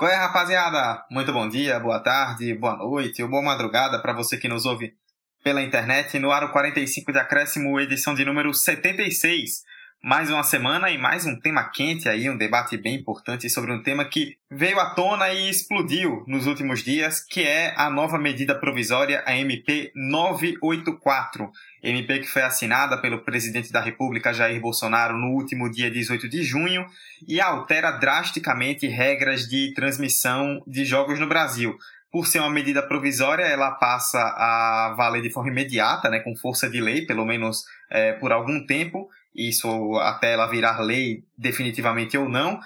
Qual é, rapaziada? Muito bom dia, boa tarde, boa noite ou boa madrugada para você que nos ouve pela internet no Aro 45 de Acréscimo, edição de número 76. Mais uma semana e mais um tema quente aí, um debate bem importante sobre um tema que veio à tona e explodiu nos últimos dias, que é a nova medida provisória, a MP 984. MP que foi assinada pelo presidente da República Jair Bolsonaro no último dia 18 de junho e altera drasticamente regras de transmissão de jogos no Brasil por ser uma medida provisória, ela passa a valer de forma imediata, né, com força de lei, pelo menos é, por algum tempo, isso até ela virar lei definitivamente ou não.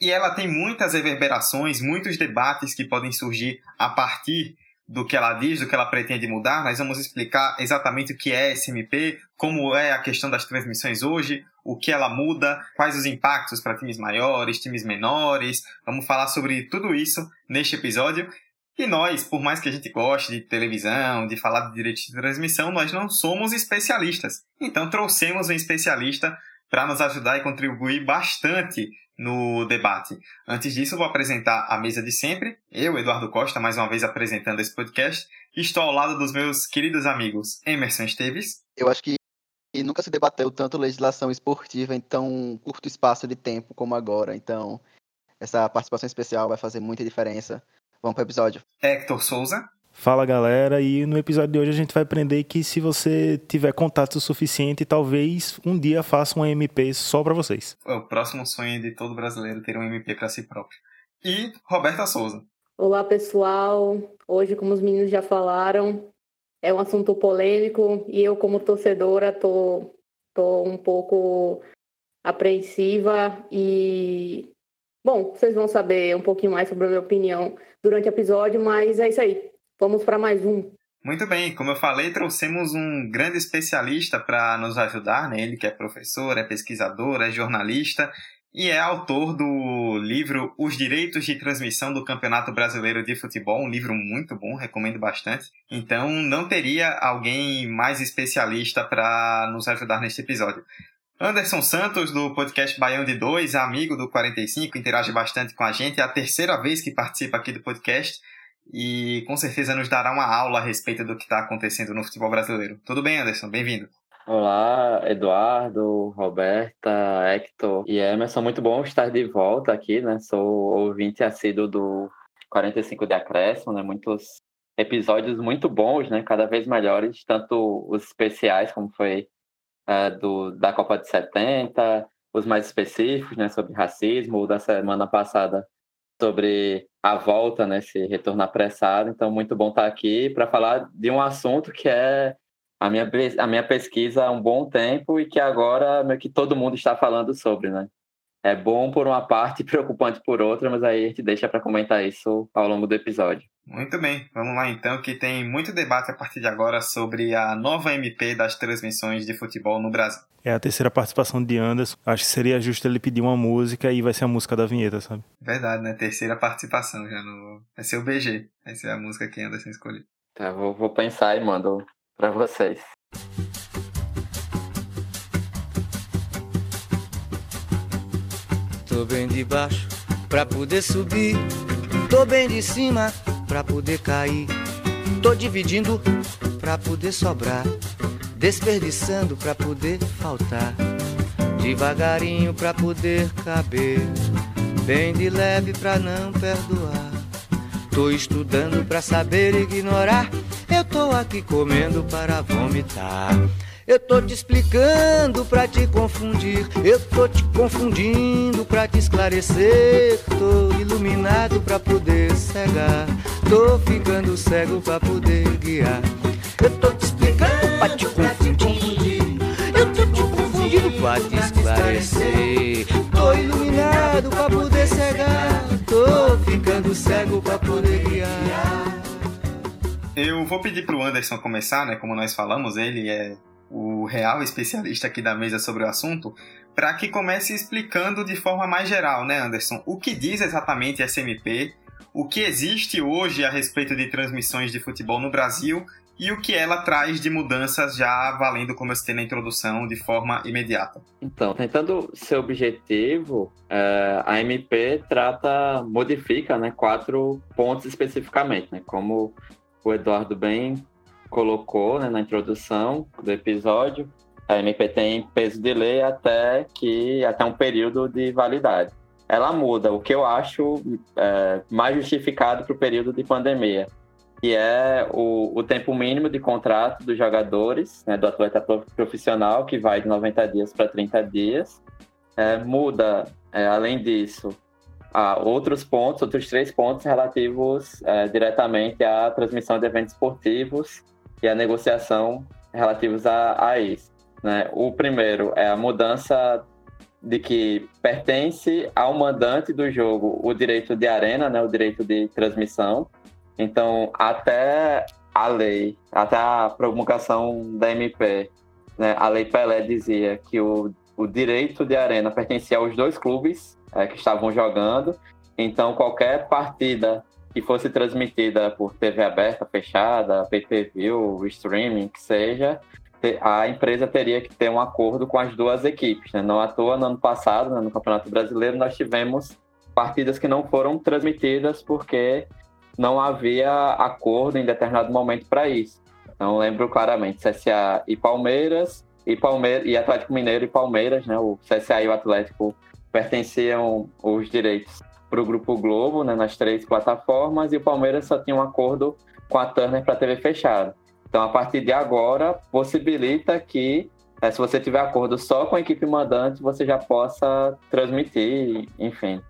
E ela tem muitas reverberações, muitos debates que podem surgir a partir do que ela diz, do que ela pretende mudar. Nós vamos explicar exatamente o que é SMP, como é a questão das transmissões hoje, o que ela muda, quais os impactos para times maiores, times menores. Vamos falar sobre tudo isso neste episódio. E nós, por mais que a gente goste de televisão, de falar de direito de transmissão, nós não somos especialistas. Então trouxemos um especialista para nos ajudar e contribuir bastante no debate. Antes disso, vou apresentar a mesa de sempre. Eu, Eduardo Costa, mais uma vez apresentando esse podcast. Estou ao lado dos meus queridos amigos Emerson Esteves. Eu acho que nunca se debateu tanto legislação esportiva em tão curto espaço de tempo como agora. Então, essa participação especial vai fazer muita diferença Vamos pro episódio. Hector Souza. Fala galera, e no episódio de hoje a gente vai aprender que se você tiver contato suficiente, talvez um dia faça um MP só para vocês. É o próximo sonho de todo brasileiro ter um MP para si próprio. E Roberta Souza. Olá pessoal, hoje como os meninos já falaram, é um assunto polêmico e eu como torcedora tô, tô um pouco apreensiva e bom, vocês vão saber um pouquinho mais sobre a minha opinião durante o episódio, mas é isso aí. Vamos para mais um. Muito bem, como eu falei, trouxemos um grande especialista para nos ajudar, né? Ele que é professor, é pesquisador, é jornalista e é autor do livro Os Direitos de Transmissão do Campeonato Brasileiro de Futebol, um livro muito bom, recomendo bastante. Então, não teria alguém mais especialista para nos ajudar neste episódio. Anderson Santos, do podcast Baião de 2, amigo do 45, interage bastante com a gente. É a terceira vez que participa aqui do podcast e com certeza nos dará uma aula a respeito do que está acontecendo no futebol brasileiro. Tudo bem, Anderson? Bem-vindo. Olá, Eduardo, Roberta, Hector e Emerson. Muito bom estar de volta aqui, né? Sou ouvinte assíduo do 45 de Acréscimo, né? Muitos episódios muito bons, né? Cada vez melhores, tanto os especiais, como foi é, do, da Copa de 70, os mais específicos, né, sobre racismo, o da semana passada sobre a volta, né, esse retorno apressado. Então, muito bom estar aqui para falar de um assunto que é a minha, a minha pesquisa há um bom tempo e que agora meio que todo mundo está falando sobre, né? É bom por uma parte e preocupante por outra, mas aí a gente deixa para comentar isso ao longo do episódio. Muito bem, vamos lá então, que tem muito debate a partir de agora sobre a nova MP das transmissões de futebol no Brasil. É a terceira participação de Anderson. Acho que seria justo ele pedir uma música e vai ser a música da vinheta, sabe? Verdade, né? Terceira participação já no. Vai ser o BG. Vai ser a música que Anderson escolheu. Tá, vou, vou pensar e mando para vocês. Tô bem de baixo pra poder subir. Tô bem de cima pra poder cair. Tô dividindo pra poder sobrar, desperdiçando pra poder faltar. Devagarinho pra poder caber, bem de leve pra não perdoar. Tô estudando pra saber ignorar. Eu tô aqui comendo para vomitar. Eu tô te explicando pra te confundir. Eu tô te confundindo pra te esclarecer. Tô iluminado pra poder cegar. Tô ficando cego pra poder guiar. Eu tô te explicando pra te confundir. Eu tô te confundindo pra te esclarecer. Tô iluminado pra poder cegar. Tô ficando cego pra poder guiar. Eu vou pedir pro Anderson começar, né? Como nós falamos, ele é o real especialista aqui da mesa sobre o assunto, para que comece explicando de forma mais geral, né, Anderson? O que diz exatamente SMP, o que existe hoje a respeito de transmissões de futebol no Brasil e o que ela traz de mudanças já valendo, como eu citei na introdução, de forma imediata. Então, tentando ser objetivo, é, a MP trata, modifica né, quatro pontos especificamente, né, como o Eduardo bem colocou né, na introdução do episódio, a MP tem peso de lei até que até um período de validade. Ela muda, o que eu acho é, mais justificado para o período de pandemia que é o, o tempo mínimo de contrato dos jogadores, né, do atleta profissional, que vai de 90 dias para 30 dias. É, muda, é, além disso, a outros pontos, outros três pontos relativos é, diretamente à transmissão de eventos esportivos e à negociação relativos a, a isso. Né? O primeiro é a mudança de que pertence ao mandante do jogo o direito de arena, né, o direito de transmissão, então, até a lei, até a promulgação da MP, né, a Lei Pelé dizia que o, o direito de arena pertencia aos dois clubes é, que estavam jogando. Então, qualquer partida que fosse transmitida por TV aberta, fechada, pay-per-view, streaming, que seja, a empresa teria que ter um acordo com as duas equipes. Né? Não à toa, no ano passado, né, no Campeonato Brasileiro, nós tivemos partidas que não foram transmitidas porque não havia acordo em determinado momento para isso. Então lembro claramente CSA e Palmeiras e Palmeiras e Atlético Mineiro e Palmeiras, né? O CSA e o Atlético pertenciam os direitos para o Grupo Globo, né, nas três plataformas, e o Palmeiras só tinha um acordo com a Turner para TV fechada. Então, a partir de agora, possibilita que, né, se você tiver acordo só com a equipe mandante, você já possa transmitir, enfim.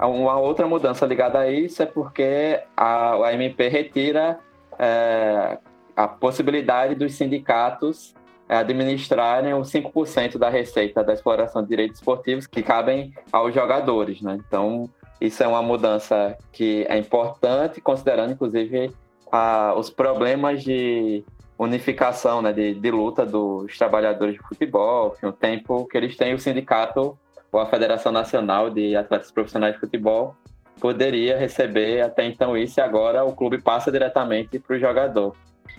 Uma outra mudança ligada a isso é porque a, a MP retira é, a possibilidade dos sindicatos administrarem os 5% da receita da exploração de direitos esportivos que cabem aos jogadores. Né? Então, isso é uma mudança que é importante, considerando, inclusive, a, os problemas de unificação, né, de, de luta dos trabalhadores de futebol, enfim, o tempo que eles têm o sindicato ou a Federação Nacional de Atletas Profissionais de Futebol poderia receber até então isso e agora o clube passa diretamente para o jogador.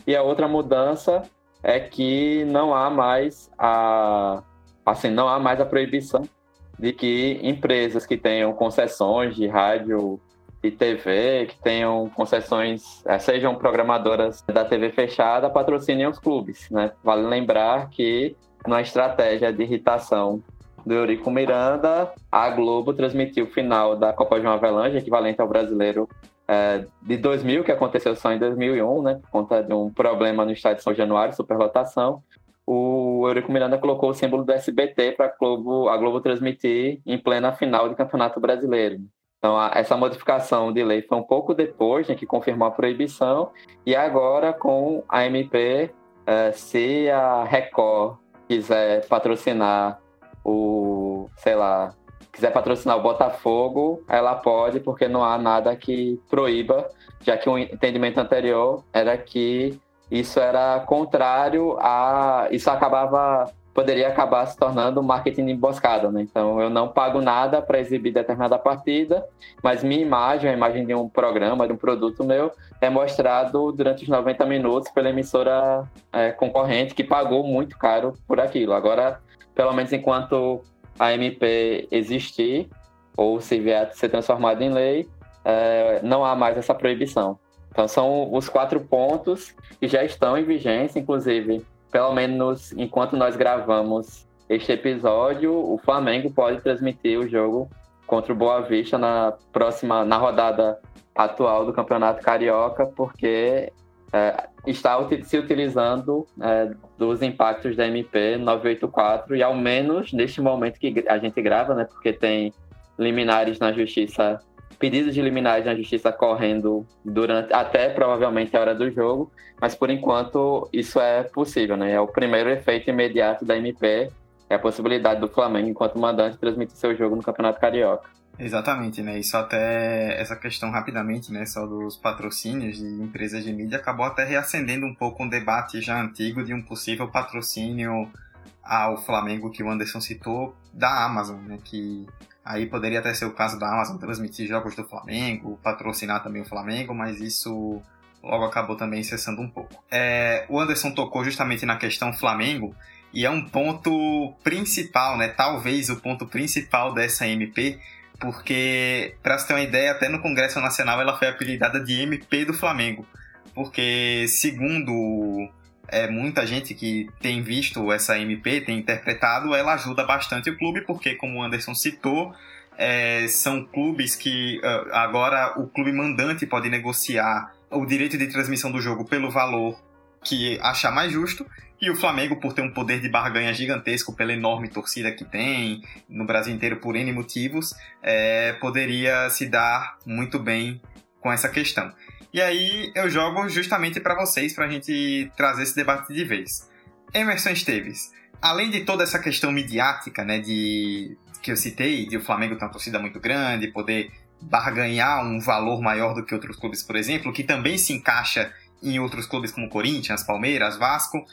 E a outra mudança é que não há mais a assim não há mais a proibição de que empresas que tenham concessões de rádio e TV, que tenham concessões, eh, sejam programadoras da TV fechada, patrocinem os clubes. Né? Vale lembrar que na estratégia de irritação do Eurico Miranda, a Globo transmitiu o final da Copa João Avelange, equivalente ao brasileiro é, de 2000, que aconteceu só em 2001, né, por conta de um problema no estádio São Januário, superlotação. O Eurico Miranda colocou o símbolo do SBT para Globo, a Globo transmitir em plena final do Campeonato Brasileiro. Então, a, essa modificação de lei foi um pouco depois, né, que confirmou a proibição, e agora com a MP, é, se a Record quiser patrocinar o, sei lá, quiser patrocinar o Botafogo, ela pode, porque não há nada que proíba, já que o entendimento anterior era que isso era contrário a. Isso acabava. Poderia acabar se tornando marketing emboscado, né? Então eu não pago nada para exibir determinada partida, mas minha imagem, a imagem de um programa, de um produto meu, é mostrado durante os 90 minutos pela emissora é, concorrente que pagou muito caro por aquilo. Agora pelo menos enquanto a MP existir, ou se vier a ser transformada em lei, é, não há mais essa proibição. Então, são os quatro pontos que já estão em vigência, inclusive, pelo menos enquanto nós gravamos este episódio, o Flamengo pode transmitir o jogo contra o Boa Vista na próxima, na rodada atual do Campeonato Carioca, porque é, está se utilizando é, dos impactos da MP 984 e ao menos neste momento que a gente grava, né, porque tem liminares na justiça, pedidos de liminares na justiça correndo durante até provavelmente a hora do jogo, mas por enquanto isso é possível, né? É o primeiro efeito imediato da MP, é a possibilidade do Flamengo enquanto mandante transmitir seu jogo no Campeonato Carioca. Exatamente, né? Isso até essa questão rapidamente, né, só dos patrocínios de empresas de mídia acabou até reacendendo um pouco um debate já antigo de um possível patrocínio ao Flamengo que o Anderson citou da Amazon, né, que aí poderia até ser o caso da Amazon transmitir jogos do Flamengo, patrocinar também o Flamengo, mas isso logo acabou também cessando um pouco. É, o Anderson tocou justamente na questão Flamengo, e é um ponto principal, né? Talvez o ponto principal dessa MP, porque, para você ter uma ideia, até no Congresso Nacional ela foi apelidada de MP do Flamengo, porque, segundo é, muita gente que tem visto essa MP, tem interpretado, ela ajuda bastante o clube, porque, como o Anderson citou, é, são clubes que uh, agora o clube mandante pode negociar o direito de transmissão do jogo pelo valor que achar mais justo e o Flamengo, por ter um poder de barganha gigantesco pela enorme torcida que tem no Brasil inteiro por N motivos, é, poderia se dar muito bem com essa questão. E aí eu jogo justamente para vocês, para a gente trazer esse debate de vez. Emerson Esteves, além de toda essa questão midiática, né, de que eu citei, de o Flamengo ter uma torcida muito grande, poder barganhar um valor maior do que outros clubes, por exemplo, que também se encaixa em outros clubes como Corinthians, Palmeiras, Vasco,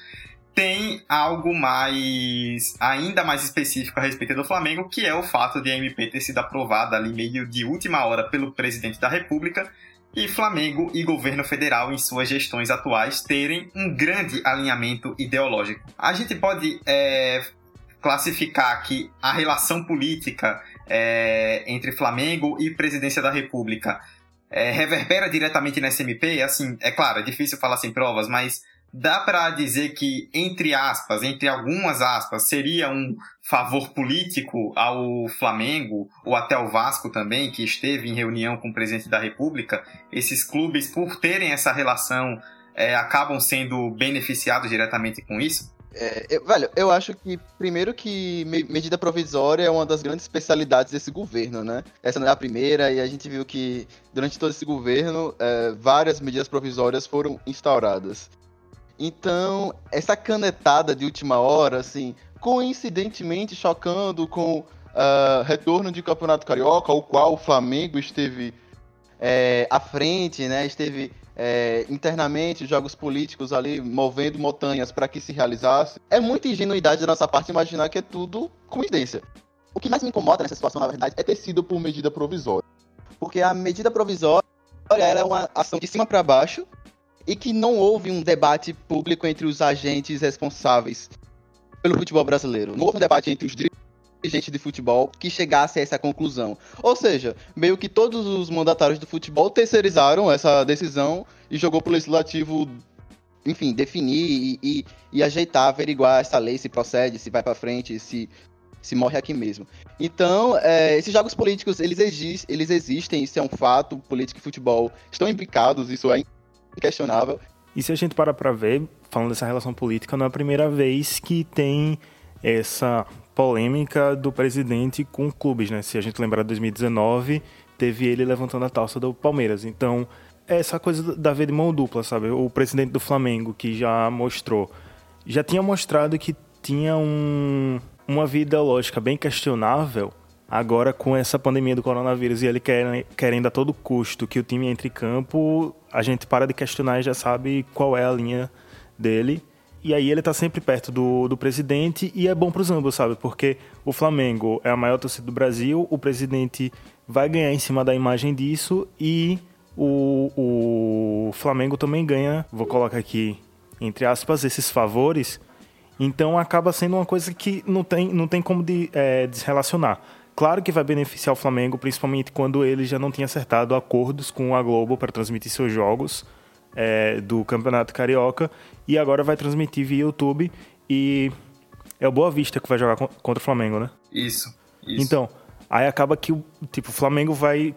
tem algo mais ainda mais específico a respeito do Flamengo, que é o fato de a MP ter sido aprovada ali meio de última hora pelo presidente da República e Flamengo e governo federal em suas gestões atuais terem um grande alinhamento ideológico. A gente pode é, classificar que a relação política é, entre Flamengo e presidência da República é, reverbera diretamente na SMP, assim, é claro, é difícil falar sem provas, mas dá para dizer que, entre aspas, entre algumas aspas, seria um favor político ao Flamengo ou até ao Vasco também, que esteve em reunião com o presidente da República. Esses clubes, por terem essa relação, é, acabam sendo beneficiados diretamente com isso? É, eu, velho, eu acho que, primeiro que medida provisória é uma das grandes especialidades desse governo, né? Essa não é a primeira, e a gente viu que, durante todo esse governo, é, várias medidas provisórias foram instauradas. Então, essa canetada de última hora, assim, coincidentemente chocando com uh, retorno de Campeonato Carioca, o qual o Flamengo esteve é, à frente, né? Esteve é, internamente, jogos políticos ali movendo montanhas para que se realizasse. É muita ingenuidade da nossa parte imaginar que é tudo coincidência. O que mais me incomoda nessa situação, na verdade, é ter sido por medida provisória. Porque a medida provisória é uma ação de cima para baixo e que não houve um debate público entre os agentes responsáveis pelo futebol brasileiro. Não houve um debate entre os dirigentes de futebol que chegasse a essa conclusão. Ou seja, meio que todos os mandatários do futebol terceirizaram essa decisão e jogou para o legislativo, enfim, definir e, e, e ajeitar, averiguar essa lei, se procede, se vai para frente, se se morre aqui mesmo. Então, é, esses jogos políticos, eles, eles existem, isso é um fato, política e futebol estão implicados, isso é inquestionável. E se a gente parar para ver, falando dessa relação política, não é a primeira vez que tem essa polêmica do presidente com clubes, né? Se a gente lembrar de 2019, teve ele levantando a taça do Palmeiras. Então, é essa coisa da ver de mão dupla, sabe? O presidente do Flamengo, que já mostrou, já tinha mostrado que tinha um, uma vida lógica bem questionável Agora, com essa pandemia do coronavírus e ele querendo, querendo a todo custo que o time entre em campo, a gente para de questionar e já sabe qual é a linha dele. E aí ele tá sempre perto do, do presidente e é bom para os ambos, sabe? Porque o Flamengo é a maior torcida do Brasil, o presidente vai ganhar em cima da imagem disso e o, o Flamengo também ganha, vou colocar aqui entre aspas, esses favores. Então acaba sendo uma coisa que não tem, não tem como de, é, desrelacionar. Claro que vai beneficiar o Flamengo, principalmente quando ele já não tinha acertado acordos com a Globo para transmitir seus jogos é, do Campeonato Carioca e agora vai transmitir via YouTube e é o Boa Vista que vai jogar contra o Flamengo, né? Isso. isso. Então, aí acaba que o tipo, o Flamengo vai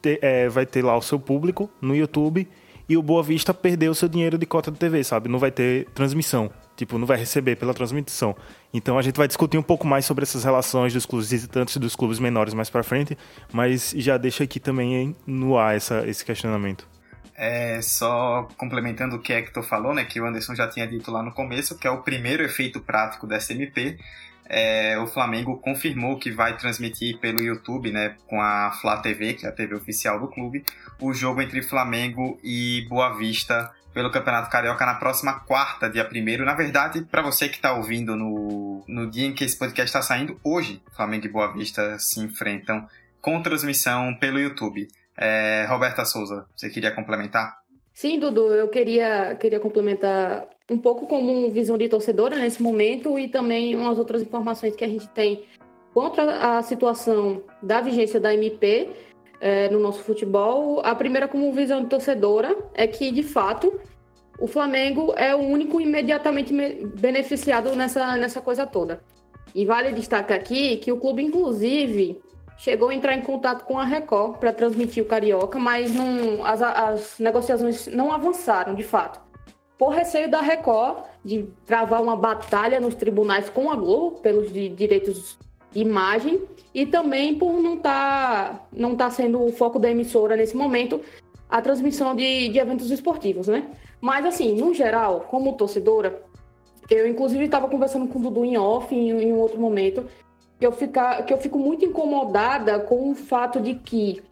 ter, é, vai ter lá o seu público no YouTube e o Boa Vista perdeu o seu dinheiro de cota de TV, sabe? Não vai ter transmissão. Tipo, não vai receber pela transmissão. Então a gente vai discutir um pouco mais sobre essas relações dos clubes visitantes e dos clubes menores mais para frente, mas já deixa aqui também no ar essa, esse questionamento. É, só complementando o que Hector falou, né, que o Anderson já tinha dito lá no começo, que é o primeiro efeito prático da SMP, é, o Flamengo confirmou que vai transmitir pelo YouTube, né, com a Flá TV, que é a TV oficial do clube, o jogo entre Flamengo e Boa Vista pelo Campeonato Carioca na próxima quarta, dia 1 Na verdade, para você que está ouvindo no, no dia em que esse podcast está saindo, hoje, Flamengo e Boa Vista se enfrentam com transmissão pelo YouTube. É, Roberta Souza, você queria complementar? Sim, Dudu, eu queria, queria complementar um pouco como visão de torcedora nesse momento e também umas outras informações que a gente tem contra a situação da vigência da MP é, no nosso futebol. A primeira, como visão de torcedora, é que, de fato, o Flamengo é o único imediatamente beneficiado nessa, nessa coisa toda. E vale destacar aqui que o clube, inclusive, chegou a entrar em contato com a Record para transmitir o Carioca, mas não, as, as negociações não avançaram, de fato. Por receio da Record de travar uma batalha nos tribunais com a Globo pelos direitos imagem e também por não estar tá, não tá sendo o foco da emissora nesse momento a transmissão de, de eventos esportivos, né? Mas assim, no geral, como torcedora, eu inclusive estava conversando com o Dudu em off em, em um outro momento que eu, ficar, que eu fico muito incomodada com o fato de que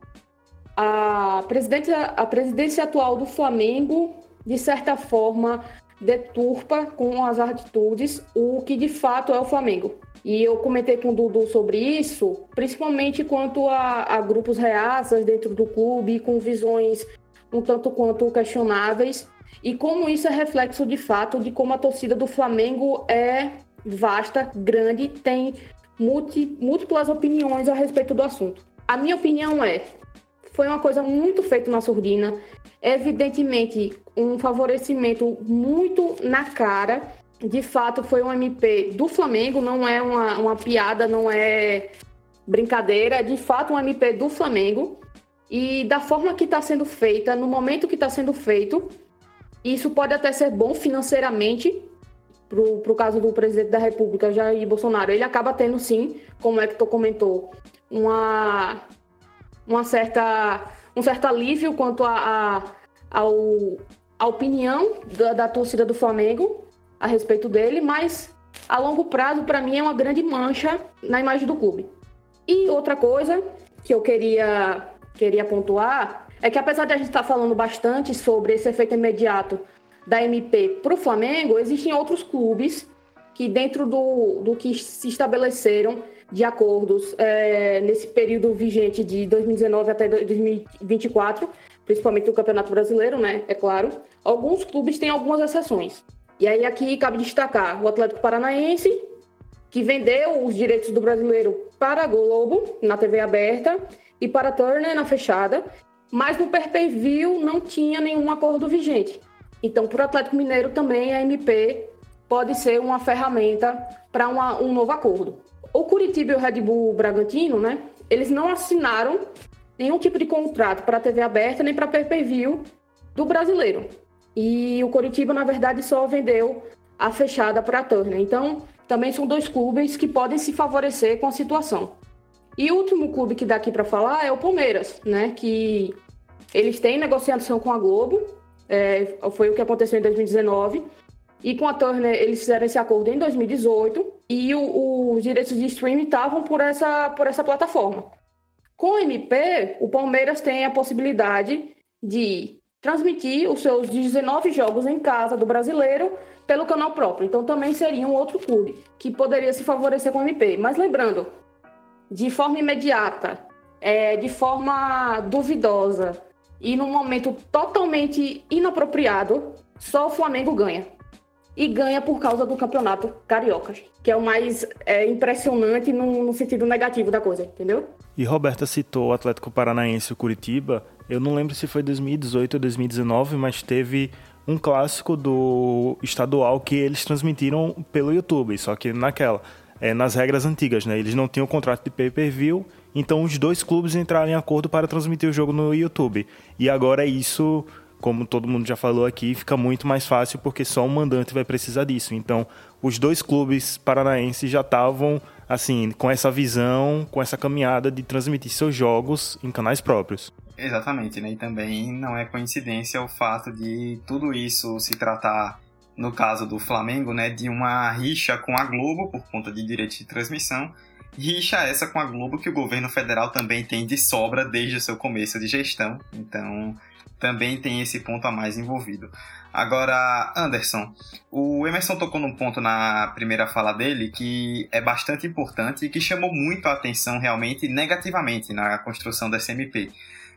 a presidência, a presidência atual do Flamengo, de certa forma, deturpa com as atitudes o que de fato é o Flamengo. E eu comentei com o Dudu sobre isso, principalmente quanto a, a grupos reaças dentro do clube, com visões um tanto quanto questionáveis, e como isso é reflexo de fato de como a torcida do Flamengo é vasta, grande, tem multi, múltiplas opiniões a respeito do assunto. A minha opinião é: foi uma coisa muito feita na surdina, evidentemente um favorecimento muito na cara. De fato, foi um MP do Flamengo, não é uma, uma piada, não é brincadeira, de fato, um MP do Flamengo. E da forma que está sendo feita, no momento que está sendo feito, isso pode até ser bom financeiramente, para o caso do presidente da República, Jair Bolsonaro, ele acaba tendo sim, como é que tu comentou, uma, uma certa, um certo alívio quanto a, a, ao, a opinião da, da torcida do Flamengo a respeito dele, mas a longo prazo, para mim, é uma grande mancha na imagem do clube. E outra coisa que eu queria, queria pontuar é que, apesar de a gente estar tá falando bastante sobre esse efeito imediato da MP para o Flamengo, existem outros clubes que, dentro do, do que se estabeleceram de acordos é, nesse período vigente de 2019 até 2024, principalmente o Campeonato Brasileiro, né? É claro. Alguns clubes têm algumas exceções. E aí aqui cabe destacar o Atlético Paranaense, que vendeu os direitos do brasileiro para a Globo na TV aberta e para a Turner na fechada, mas no pay-per-view não tinha nenhum acordo vigente. Então, para o Atlético Mineiro também a MP pode ser uma ferramenta para um novo acordo. O Curitiba e o Red Bull Bragantino, né? Eles não assinaram nenhum tipo de contrato para a TV aberta nem para pay-per-view do brasileiro. E o Curitiba, na verdade, só vendeu a fechada para a Turner. Então, também são dois clubes que podem se favorecer com a situação. E o último clube que dá aqui para falar é o Palmeiras, né? Que eles têm negociação com a Globo é, foi o que aconteceu em 2019. E com a Turner, eles fizeram esse acordo em 2018 e o, os direitos de streaming estavam por essa, por essa plataforma. Com o MP, o Palmeiras tem a possibilidade de transmitir os seus 19 jogos em casa do brasileiro pelo canal próprio. Então também seria um outro clube que poderia se favorecer com o MP. Mas lembrando, de forma imediata, é, de forma duvidosa, e num momento totalmente inapropriado, só o Flamengo ganha. E ganha por causa do campeonato carioca, que é o mais é, impressionante no, no, sentido negativo da coisa, entendeu? E Roberta citou o Atlético Paranaense e o Curitiba. Eu não lembro se foi 2018 ou 2019, mas teve um clássico do estadual que eles transmitiram pelo YouTube, só que naquela, é, nas regras antigas, né? Eles não tinham contrato de pay-per-view então os dois clubes entraram em acordo para transmitir o jogo no YouTube. E agora isso, como todo mundo já falou aqui, fica muito mais fácil porque só um mandante vai precisar disso. Então os dois clubes paranaenses já estavam assim com essa visão, com essa caminhada de transmitir seus jogos em canais próprios. Exatamente, né? E também não é coincidência o fato de tudo isso se tratar no caso do Flamengo, né, de uma rixa com a Globo por conta de direitos de transmissão Rixa essa com a Globo que o governo federal também tem de sobra desde o seu começo de gestão. Então, também tem esse ponto a mais envolvido. Agora, Anderson, o Emerson tocou num ponto na primeira fala dele que é bastante importante e que chamou muito a atenção realmente negativamente na construção da SMP,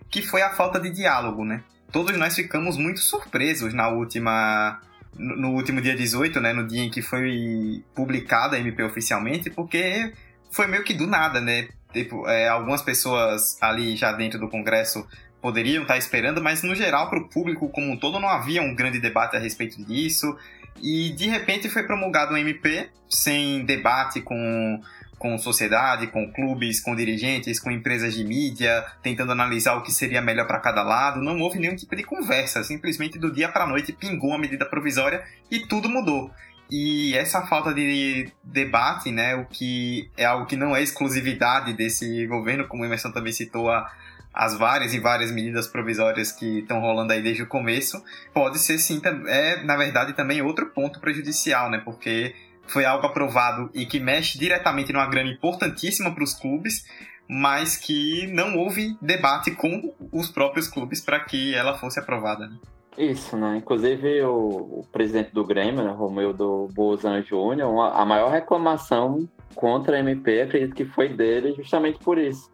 que foi a falta de diálogo, né? todos nós ficamos muito surpresos na última no último dia 18, né, no dia em que foi publicada a MP oficialmente, porque foi meio que do nada, né? Tipo, é, algumas pessoas ali já dentro do Congresso poderiam estar esperando, mas no geral, para o público como um todo, não havia um grande debate a respeito disso. E de repente foi promulgado um MP sem debate com com sociedade, com clubes, com dirigentes, com empresas de mídia, tentando analisar o que seria melhor para cada lado. Não houve nenhum tipo de conversa, simplesmente do dia para a noite pingou a medida provisória e tudo mudou. E essa falta de debate, né, o que é algo que não é exclusividade desse governo, como o Emerson também citou a, as várias e várias medidas provisórias que estão rolando aí desde o começo, pode ser sim, é na verdade também outro ponto prejudicial, né, porque foi algo aprovado e que mexe diretamente numa grana importantíssima para os clubes, mas que não houve debate com os próprios clubes para que ela fosse aprovada. Né? Isso, né? Inclusive o, o, presidente do Grêmio, né, Romeu do Bozan Júnior, a maior reclamação contra a MP, acredito que foi dele justamente por isso.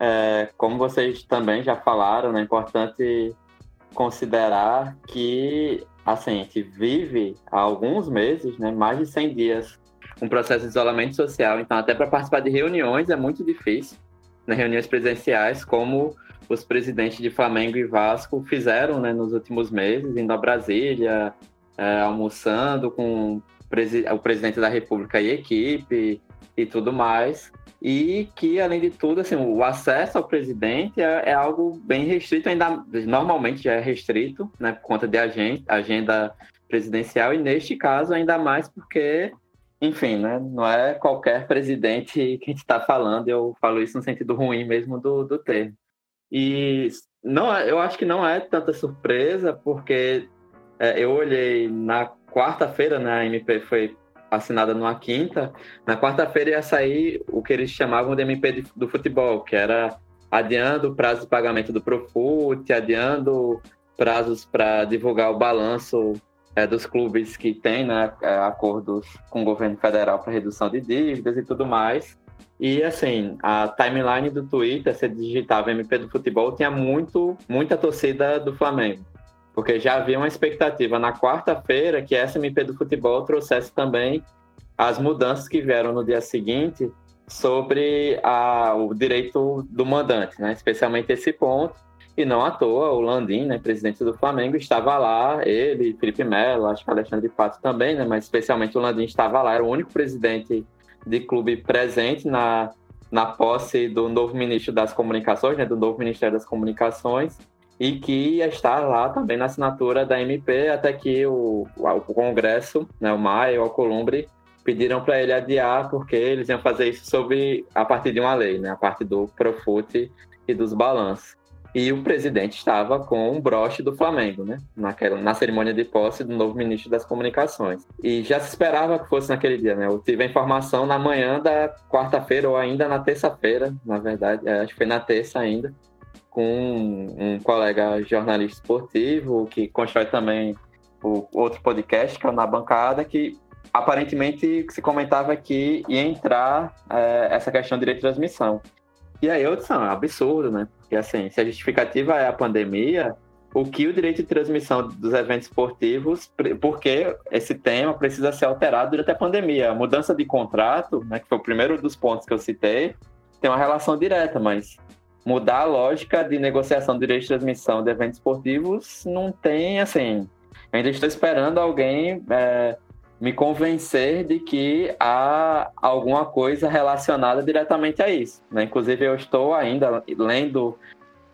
É, como vocês também já falaram, né, é importante considerar que assim, a gente vive há alguns meses, né, mais de 100 dias, um processo de isolamento social. Então, até para participar de reuniões é muito difícil, né, reuniões presenciais, como os presidentes de Flamengo e Vasco fizeram né, nos últimos meses, indo a Brasília, é, almoçando com o presidente da República e equipe e tudo mais e que, além de tudo, assim, o acesso ao presidente é, é, algo bem restrito, ainda normalmente já é restrito, né, por conta de agenda, agenda presidencial, e neste caso ainda mais porque, enfim, né, não é qualquer presidente que a gente está falando, eu falo isso no sentido ruim mesmo do, do termo. E não, eu acho que não é tanta surpresa, porque é, eu olhei na quarta-feira, né, a MP foi assinada numa quinta, na quarta-feira ia sair o que eles chamavam de MP do futebol, que era adiando o prazo de pagamento do Profut, adiando prazos para divulgar o balanço é, dos clubes que têm né, é, acordos com o governo federal para redução de dívidas e tudo mais. E assim, a timeline do Twitter, você digitava MP do futebol, tinha muito, muita torcida do Flamengo porque já havia uma expectativa na quarta-feira que essa MP do futebol trouxesse também as mudanças que vieram no dia seguinte sobre a, o direito do mandante, né? especialmente esse ponto. E não à toa, o Landim, né, presidente do Flamengo, estava lá, ele, Felipe Melo, acho que Alexandre Pato também, né, mas especialmente o Landim estava lá, era o único presidente de clube presente na, na posse do novo ministro das Comunicações, né, do novo Ministério das Comunicações, e que estar lá também na assinatura da MP até que o, o Congresso, né, o MAI, o Alcolumbre, pediram para ele adiar porque eles iam fazer isso sobre a partir de uma lei, né, a parte do Profut e dos balanços. E o presidente estava com um broche do Flamengo, né, naquela, na cerimônia de posse do novo ministro das Comunicações. E já se esperava que fosse naquele dia, né? Eu tive a informação na manhã da quarta-feira ou ainda na terça-feira, na verdade, é, acho que foi na terça ainda, com um colega jornalista esportivo que constrói também o outro podcast, que é o Na Bancada, que aparentemente se comentava que ia entrar é, essa questão de direito de transmissão. E aí eu disse, não, é absurdo, né? Porque assim, se a justificativa é a pandemia, o que o direito de transmissão dos eventos esportivos, porque esse tema precisa ser alterado durante a pandemia. A mudança de contrato, né, que foi o primeiro dos pontos que eu citei, tem uma relação direta, mas mudar a lógica de negociação de direito de transmissão de eventos esportivos não tem, assim. Ainda estou esperando alguém é, me convencer de que há alguma coisa relacionada diretamente a isso. Né? Inclusive, eu estou ainda lendo,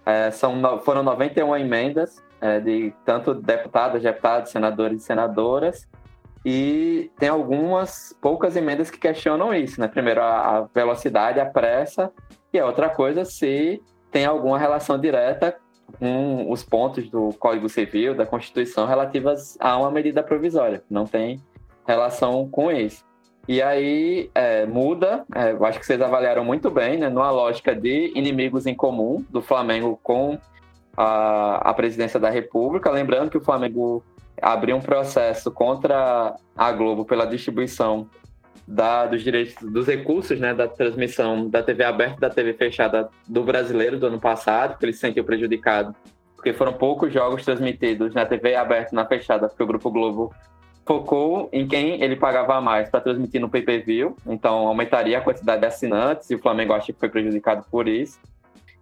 é, são, foram 91 emendas é, de tanto deputados, deputados, senadores e senadoras, e tem algumas poucas emendas que questionam isso, né? Primeiro, a, a velocidade, a pressa, e a outra coisa se tem alguma relação direta com os pontos do Código Civil, da Constituição, relativas a uma medida provisória. Não tem relação com isso. E aí é, muda, é, eu acho que vocês avaliaram muito bem, né, numa lógica de inimigos em comum do Flamengo com a, a presidência da República. Lembrando que o Flamengo abriu um processo contra a Globo pela distribuição da, dos direitos, dos recursos né, da transmissão da TV aberta e da TV fechada do brasileiro do ano passado, que ele se sentiu prejudicado porque foram poucos jogos transmitidos na TV aberta e na fechada, porque o Grupo Globo focou em quem ele pagava mais para transmitir no pay-per-view, então aumentaria a quantidade de assinantes e o Flamengo acho que foi prejudicado por isso.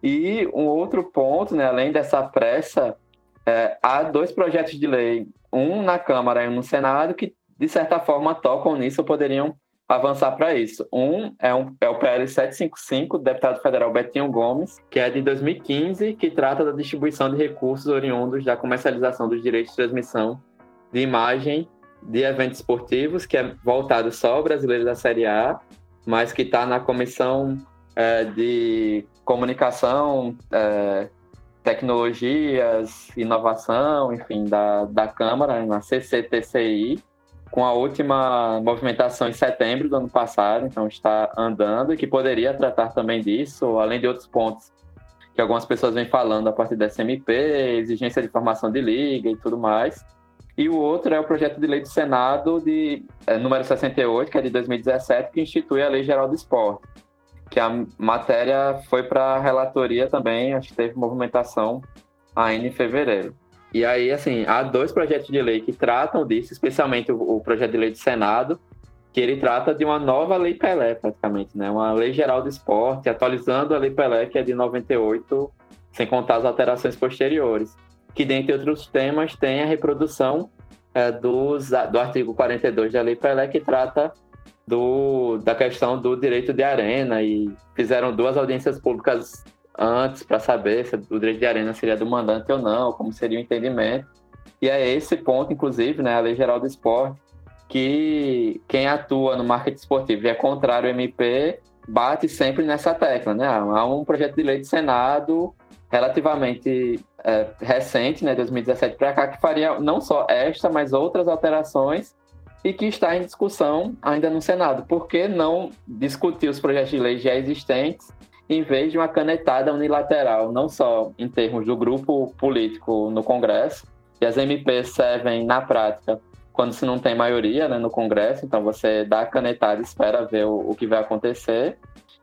E um outro ponto, né, além dessa pressa, é, há dois projetos de lei, um na Câmara e um no Senado, que de certa forma tocam nisso poderiam avançar para isso. Um é, um é o PL 755, do deputado federal Betinho Gomes, que é de 2015, que trata da distribuição de recursos oriundos da comercialização dos direitos de transmissão de imagem de eventos esportivos, que é voltado só ao brasileiro da Série A, mas que está na comissão é, de comunicação, é, tecnologias, inovação, enfim, da, da Câmara, na CCTCI, com a última movimentação em setembro do ano passado, então está andando, e que poderia tratar também disso, além de outros pontos que algumas pessoas vêm falando a partir da SMP, exigência de formação de liga e tudo mais. E o outro é o projeto de lei do Senado, de é, número 68, que é de 2017, que institui a Lei Geral do Esporte. Que a matéria foi para a relatoria também, acho que teve movimentação ainda em fevereiro. E aí, assim, há dois projetos de lei que tratam disso, especialmente o, o projeto de lei do Senado, que ele trata de uma nova lei Pelé, praticamente, né? Uma lei geral do esporte, atualizando a lei Pelé, que é de 98, sem contar as alterações posteriores que, dentre outros temas, tem a reprodução é, dos, do artigo 42 da Lei Pelé, que trata do, da questão do direito de arena, e fizeram duas audiências públicas antes para saber se o direito de arena seria do mandante ou não, como seria o entendimento. E é esse ponto, inclusive, né, a Lei Geral do Esporte, que quem atua no marketing esportivo e é contrário ao MP bate sempre nessa tecla, né? Há um projeto de lei do Senado relativamente é, recente, né, 2017 para cá, que faria não só esta, mas outras alterações e que está em discussão ainda no Senado. Por que não discutir os projetos de lei já existentes em vez de uma canetada unilateral, não só em termos do grupo político no Congresso, e as MPs servem na prática quando se não tem maioria né, no Congresso, então você dá a canetada e espera ver o, o que vai acontecer,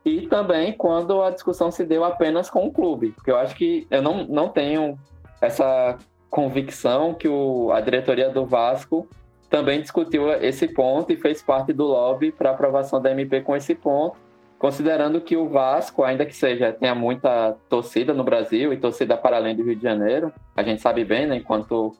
e também quando a discussão se deu apenas com o clube, porque eu acho que eu não, não tenho essa convicção que o, a diretoria do Vasco também discutiu esse ponto e fez parte do lobby para aprovação da MP com esse ponto, considerando que o Vasco, ainda que seja tenha muita torcida no Brasil e torcida para além do Rio de Janeiro, a gente sabe bem, né, enquanto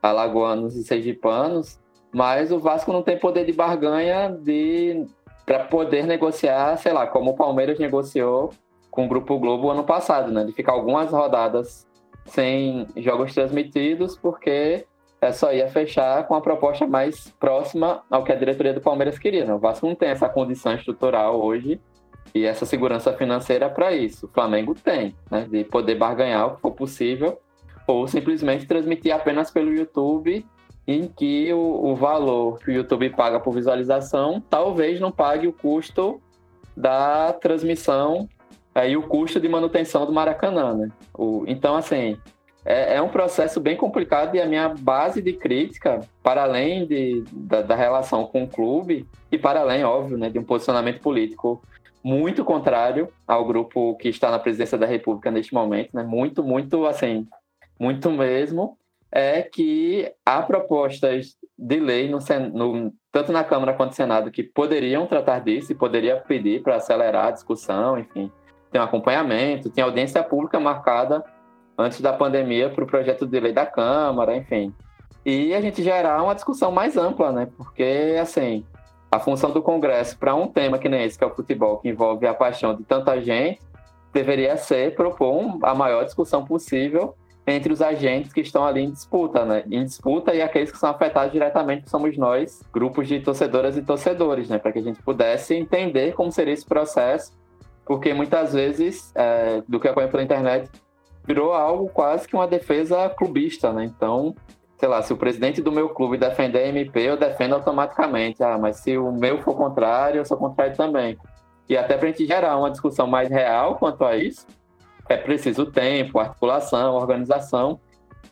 alagoanos e sergipanos, mas o Vasco não tem poder de barganha de para poder negociar, sei lá, como o Palmeiras negociou com o Grupo Globo ano passado, né? De ficar algumas rodadas sem jogos transmitidos, porque é, só ia fechar com a proposta mais próxima ao que a diretoria do Palmeiras queria. Né? O Vasco não tem essa condição estrutural hoje e essa segurança financeira para isso. O Flamengo tem, né? De poder barganhar o que for possível ou simplesmente transmitir apenas pelo YouTube em que o, o valor que o YouTube paga por visualização talvez não pague o custo da transmissão aí é, o custo de manutenção do Maracanã, né? O, então, assim, é, é, um processo bem complicado e a minha base de crítica, para além de, da, da, relação com o clube e para além, óbvio, né, de um posicionamento político muito contrário ao grupo que está na presidência da República neste momento, né? Muito, muito, assim, muito mesmo é que há propostas de lei, no, no, tanto na Câmara quanto no Senado, que poderiam tratar disso e poderia pedir para acelerar a discussão, enfim. Tem um acompanhamento, tem audiência pública marcada antes da pandemia para o projeto de lei da Câmara, enfim. E a gente gerar uma discussão mais ampla, né? Porque, assim, a função do Congresso para um tema que nem esse, que é o futebol, que envolve a paixão de tanta gente, deveria ser propor a maior discussão possível entre os agentes que estão ali em disputa, né? Em disputa e aqueles que são afetados diretamente, que somos nós, grupos de torcedoras e torcedores, né? Para que a gente pudesse entender como seria esse processo, porque muitas vezes, é, do que acompanha pela internet, virou algo quase que uma defesa clubista, né? Então, sei lá, se o presidente do meu clube defender a MP, eu defendo automaticamente. Ah, mas se o meu for contrário, eu sou contrário também. E até para a gente gerar uma discussão mais real quanto a isso, é preciso tempo, articulação, organização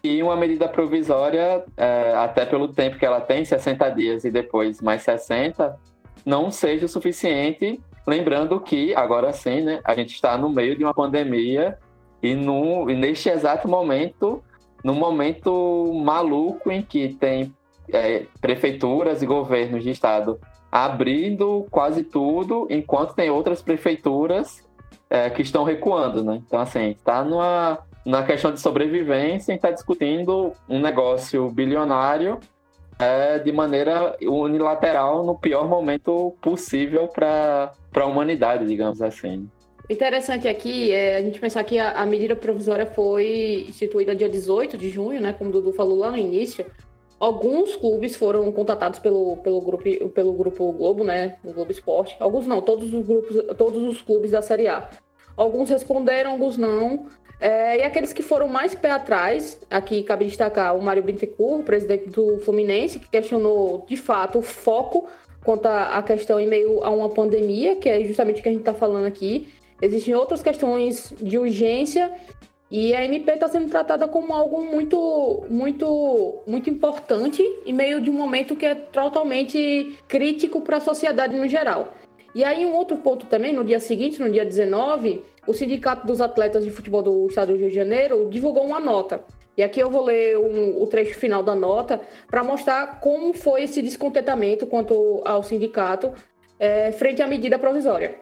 e uma medida provisória, é, até pelo tempo que ela tem, 60 dias e depois mais 60, não seja o suficiente. Lembrando que, agora sim, né, a gente está no meio de uma pandemia e, no, e neste exato momento num momento maluco em que tem é, prefeituras e governos de estado abrindo quase tudo, enquanto tem outras prefeituras é, que estão recuando, né? Então, assim, está numa na questão de sobrevivência, está discutindo um negócio bilionário é, de maneira unilateral no pior momento possível para a humanidade, digamos assim. Interessante aqui é a gente pensar que a, a, medida provisória foi instituída dia 18 de junho, né, como o Dudu falou lá no início. Alguns clubes foram contatados pelo, pelo, grupo, pelo grupo Globo, né, o Globo Esporte. Alguns não, todos os grupos, todos os clubes da Série A. Alguns responderam, alguns não. É, e aqueles que foram mais pé atrás, aqui cabe destacar o Mário Bittencourt, presidente do Fluminense, que questionou de fato o foco quanto à questão em meio a uma pandemia, que é justamente o que a gente está falando aqui. Existem outras questões de urgncia e a MP está sendo tratada como algo muito, muito, muito importante em meio de um momento que é totalmente crítico para a sociedade no geral. E aí um outro ponto também, no dia seguinte, no dia 19, o Sindicato dos Atletas de Futebol do Estado do Rio de Janeiro divulgou uma nota. E aqui eu vou ler um, o trecho final da nota para mostrar como foi esse descontentamento quanto ao sindicato é, frente à medida provisória.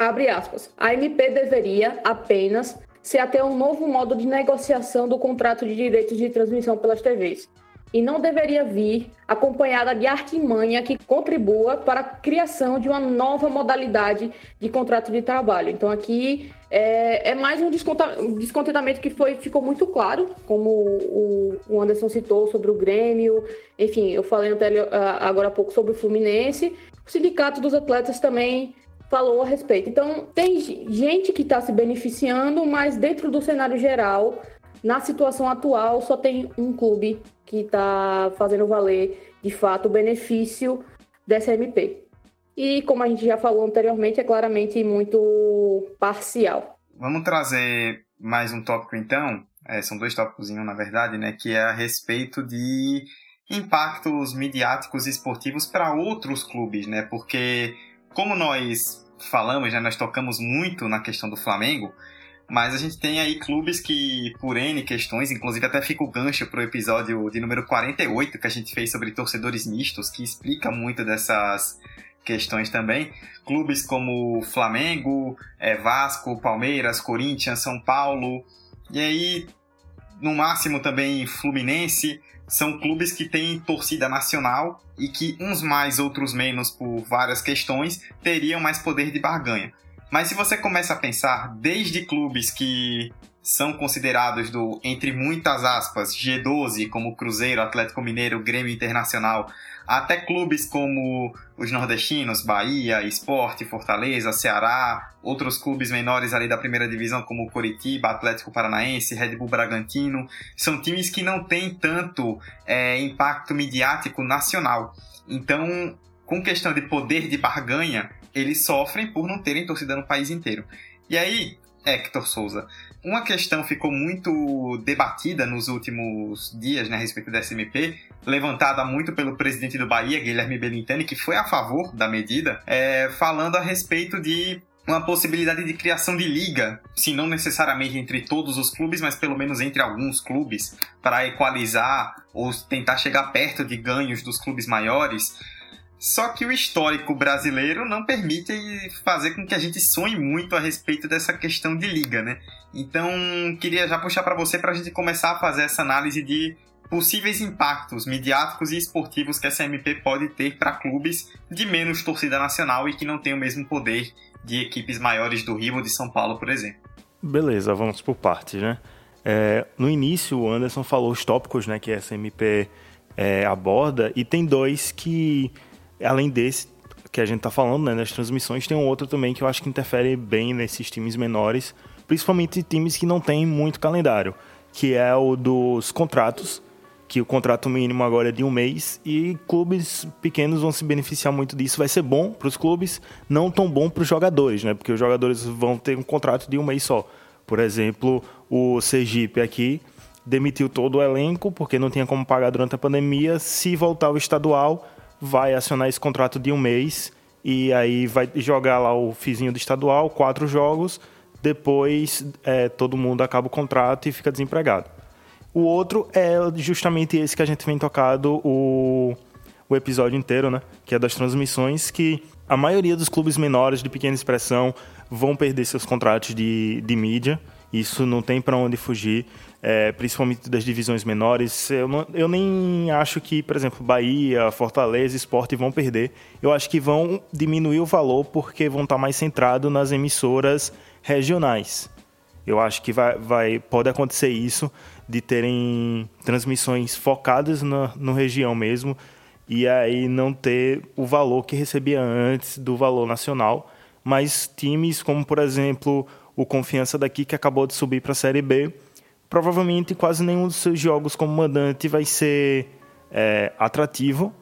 Abre aspas. A MP deveria apenas se até um novo modo de negociação do contrato de direitos de transmissão pelas TVs. E não deveria vir acompanhada de artimanha que contribua para a criação de uma nova modalidade de contrato de trabalho. Então, aqui é, é mais um descontentamento que foi, ficou muito claro, como o, Anderson citou sobre o Grêmio, enfim, eu falei até agora há pouco sobre o Fluminense. O Sindicato dos Atletas também falou a respeito. Então, tem gente que está se beneficiando, mas dentro do cenário geral, na situação atual, só tem um clube que está fazendo valer, de fato, o benefício dessa MP. E, como a gente já falou anteriormente, é claramente muito parcial. Vamos trazer mais um tópico, então. É, são dois tópicos, na verdade, né? Que é a respeito de impactos midiáticos e esportivos para outros clubes, né? Porque como nós falamos, né, nós tocamos muito na questão do Flamengo, mas a gente tem aí clubes que, por N questões, inclusive até fica o gancho para o episódio de número 48 que a gente fez sobre torcedores mistos, que explica muito dessas questões também. Clubes como Flamengo, é, Vasco, Palmeiras, Corinthians, São Paulo, e aí, no máximo também Fluminense, são clubes que têm torcida nacional e que uns mais, outros menos por várias questões, teriam mais poder de barganha. Mas se você começa a pensar, desde clubes que são considerados do, entre muitas aspas, G12, como Cruzeiro, Atlético Mineiro, Grêmio Internacional, até clubes como os nordestinos, Bahia, Esporte, Fortaleza, Ceará, outros clubes menores ali da primeira divisão como Coritiba, Atlético Paranaense, Red Bull Bragantino, são times que não têm tanto é, impacto midiático nacional. Então, com questão de poder de barganha, eles sofrem por não terem torcida no país inteiro. E aí, Hector Souza, uma questão ficou muito debatida nos últimos dias né, a respeito da SMP, levantada muito pelo presidente do Bahia, Guilherme Belintani, que foi a favor da medida, é, falando a respeito de uma possibilidade de criação de liga, se não necessariamente entre todos os clubes, mas pelo menos entre alguns clubes, para equalizar ou tentar chegar perto de ganhos dos clubes maiores. Só que o histórico brasileiro não permite fazer com que a gente sonhe muito a respeito dessa questão de liga, né? Então, queria já puxar para você para a gente começar a fazer essa análise de possíveis impactos midiáticos e esportivos que essa MP pode ter para clubes de menos torcida nacional e que não têm o mesmo poder de equipes maiores do Rio ou de São Paulo, por exemplo. Beleza, vamos por partes, né? É, no início, o Anderson falou os tópicos né, que essa MP é, aborda, e tem dois que além desse que a gente está falando, né, nas transmissões, tem um outro também que eu acho que interfere bem nesses times menores, principalmente times que não têm muito calendário, que é o dos contratos, que o contrato mínimo agora é de um mês e clubes pequenos vão se beneficiar muito disso. Vai ser bom para os clubes, não tão bom para os jogadores, né? Porque os jogadores vão ter um contrato de um mês só. Por exemplo, o Sergipe aqui demitiu todo o elenco porque não tinha como pagar durante a pandemia. Se voltar ao estadual, vai acionar esse contrato de um mês e aí vai jogar lá o fizinho do estadual, quatro jogos, depois é, todo mundo acaba o contrato e fica desempregado. O outro é justamente esse que a gente vem tocado o, o episódio inteiro, né? Que é das transmissões, que a maioria dos clubes menores de pequena expressão vão perder seus contratos de, de mídia. Isso não tem para onde fugir, é, principalmente das divisões menores. Eu, não, eu nem acho que, por exemplo, Bahia, Fortaleza, Esporte vão perder. Eu acho que vão diminuir o valor porque vão estar mais centrados nas emissoras regionais. Eu acho que vai, vai, pode acontecer isso, de terem transmissões focadas na no região mesmo, e aí não ter o valor que recebia antes do valor nacional. Mas times como, por exemplo, o Confiança daqui, que acabou de subir para a Série B, provavelmente quase nenhum dos seus jogos como mandante vai ser é, atrativo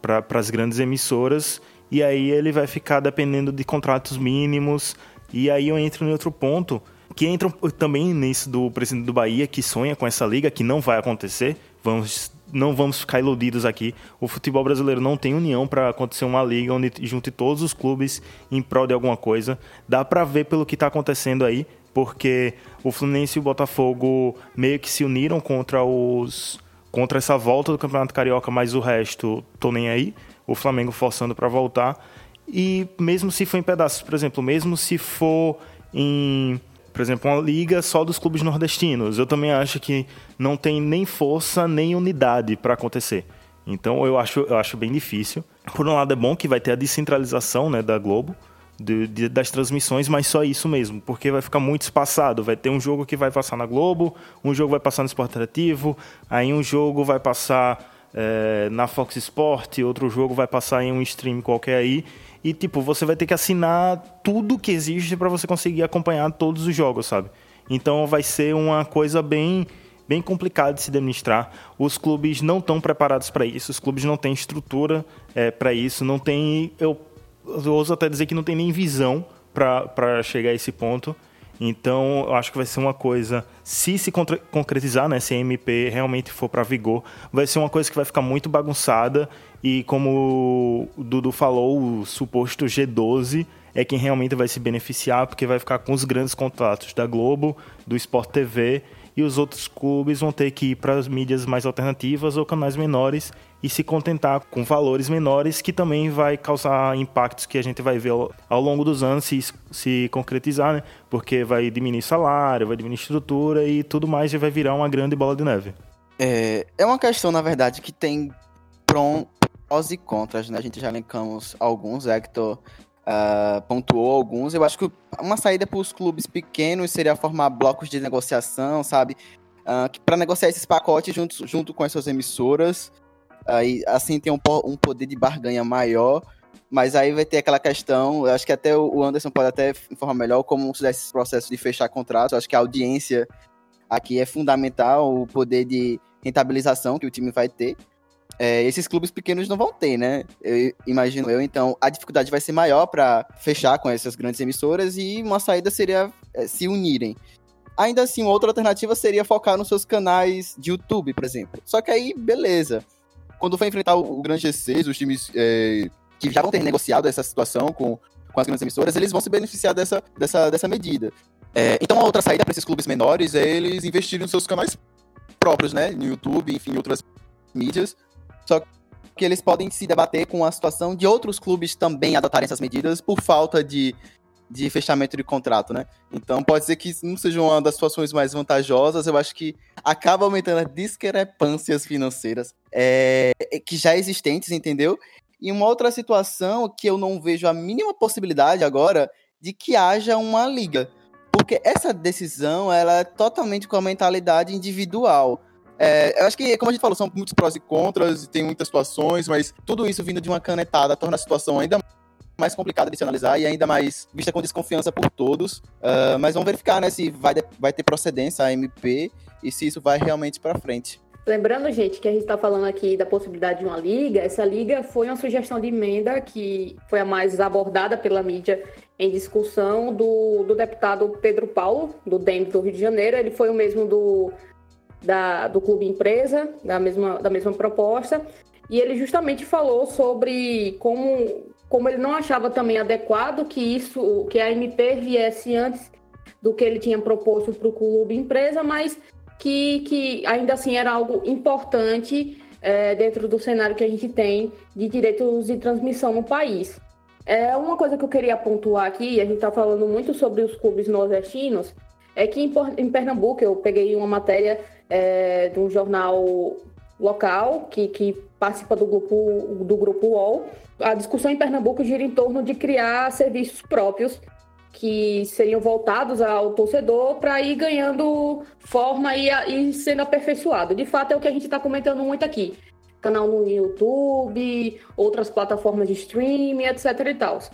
para as grandes emissoras, e aí ele vai ficar dependendo de contratos mínimos, e aí eu entro em outro ponto, que entra também nisso do presidente do Bahia, que sonha com essa liga, que não vai acontecer. Vamos, não vamos ficar iludidos aqui. O futebol brasileiro não tem união para acontecer uma liga onde junte todos os clubes em prol de alguma coisa. Dá para ver pelo que está acontecendo aí, porque o Fluminense e o Botafogo meio que se uniram contra os contra essa volta do Campeonato Carioca, mas o resto tô nem aí. O Flamengo forçando para voltar. E mesmo se for em pedaços, por exemplo, mesmo se for em por exemplo, uma liga só dos clubes nordestinos. Eu também acho que não tem nem força nem unidade para acontecer. Então eu acho, eu acho bem difícil. Por um lado é bom que vai ter a descentralização né, da Globo, de, de, das transmissões, mas só isso mesmo, porque vai ficar muito espaçado. Vai ter um jogo que vai passar na Globo, um jogo vai passar no Esporte Interativo, aí um jogo vai passar é, na Fox Sport, outro jogo vai passar em um stream qualquer aí. E, tipo, você vai ter que assinar tudo que existe para você conseguir acompanhar todos os jogos, sabe? Então vai ser uma coisa bem bem complicada de se administrar. Os clubes não estão preparados para isso, os clubes não têm estrutura é, para isso, não tem. Eu, eu ouso até dizer que não tem nem visão para chegar a esse ponto. Então, eu acho que vai ser uma coisa, se se concretizar, né, se a MP realmente for para vigor, vai ser uma coisa que vai ficar muito bagunçada e como o Dudu falou, o suposto G12 é quem realmente vai se beneficiar, porque vai ficar com os grandes contratos da Globo, do Sport TV e os outros clubes vão ter que ir para as mídias mais alternativas ou canais menores e se contentar com valores menores, que também vai causar impactos que a gente vai ver ao, longo dos anos se, se concretizar, né? Porque vai diminuir salário, vai diminuir estrutura e tudo mais e vai virar uma grande bola de neve. É, é uma questão, na verdade, que tem prós e contras, né? A gente já elencamos alguns, Hector uh, pontuou alguns. Eu acho que uma saída para os clubes pequenos seria formar blocos de negociação, sabe? Uh, para negociar esses pacotes junto, junto com as suas emissoras. Aí, assim tem um, um poder de barganha maior. Mas aí vai ter aquela questão, eu acho que até o Anderson pode até informar melhor como se dá esse processo de fechar contratos. Eu acho que a audiência aqui é fundamental, o poder de rentabilização que o time vai ter é, esses clubes pequenos não vão ter, né? Eu imagino eu. Então, a dificuldade vai ser maior para fechar com essas grandes emissoras e uma saída seria é, se unirem. Ainda assim, outra alternativa seria focar nos seus canais de YouTube, por exemplo. Só que aí, beleza. Quando for enfrentar o, grande G6, os times é, que já vão ter negociado essa situação com, com as grandes emissoras, eles vão se beneficiar dessa, dessa, dessa medida. É, então, a outra saída para esses clubes menores é eles investirem nos seus canais próprios, né? No YouTube, enfim, outras mídias, só que eles podem se debater com a situação de outros clubes também adotarem essas medidas por falta de, de fechamento de contrato, né? Então pode ser que não seja uma das situações mais vantajosas, eu acho que acaba aumentando as discrepâncias financeiras é, que já existentes, entendeu? E uma outra situação que eu não vejo a mínima possibilidade agora de que haja uma liga. Porque essa decisão ela é totalmente com a mentalidade individual. É, eu acho que, como a gente falou, são muitos prós e contras, e tem muitas situações, mas tudo isso vindo de uma canetada torna a situação ainda mais complicada de se analisar e ainda mais vista com desconfiança por todos. Uh, mas vamos verificar, né, se vai, vai ter procedência a MP e se isso vai realmente para frente. Lembrando, gente, que a gente está falando aqui da possibilidade de uma liga. Essa liga foi uma sugestão de emenda que foi a mais abordada pela mídia em discussão do, do deputado Pedro Paulo, do DEM do Rio de Janeiro. Ele foi o mesmo do da, do clube empresa, da mesma, da mesma proposta, e ele justamente falou sobre como, como ele não achava também adequado que isso, que a MP viesse antes do que ele tinha proposto para o clube empresa, mas que, que ainda assim era algo importante é, dentro do cenário que a gente tem de direitos de transmissão no país. É uma coisa que eu queria pontuar aqui, a gente está falando muito sobre os clubes nordestinos, é que em, em Pernambuco eu peguei uma matéria é, de um jornal local que, que participa do grupo, do grupo UOL. A discussão em Pernambuco gira em torno de criar serviços próprios que seriam voltados ao torcedor para ir ganhando forma e, e sendo aperfeiçoado. De fato, é o que a gente está comentando muito aqui. Canal no YouTube, outras plataformas de streaming, etc e.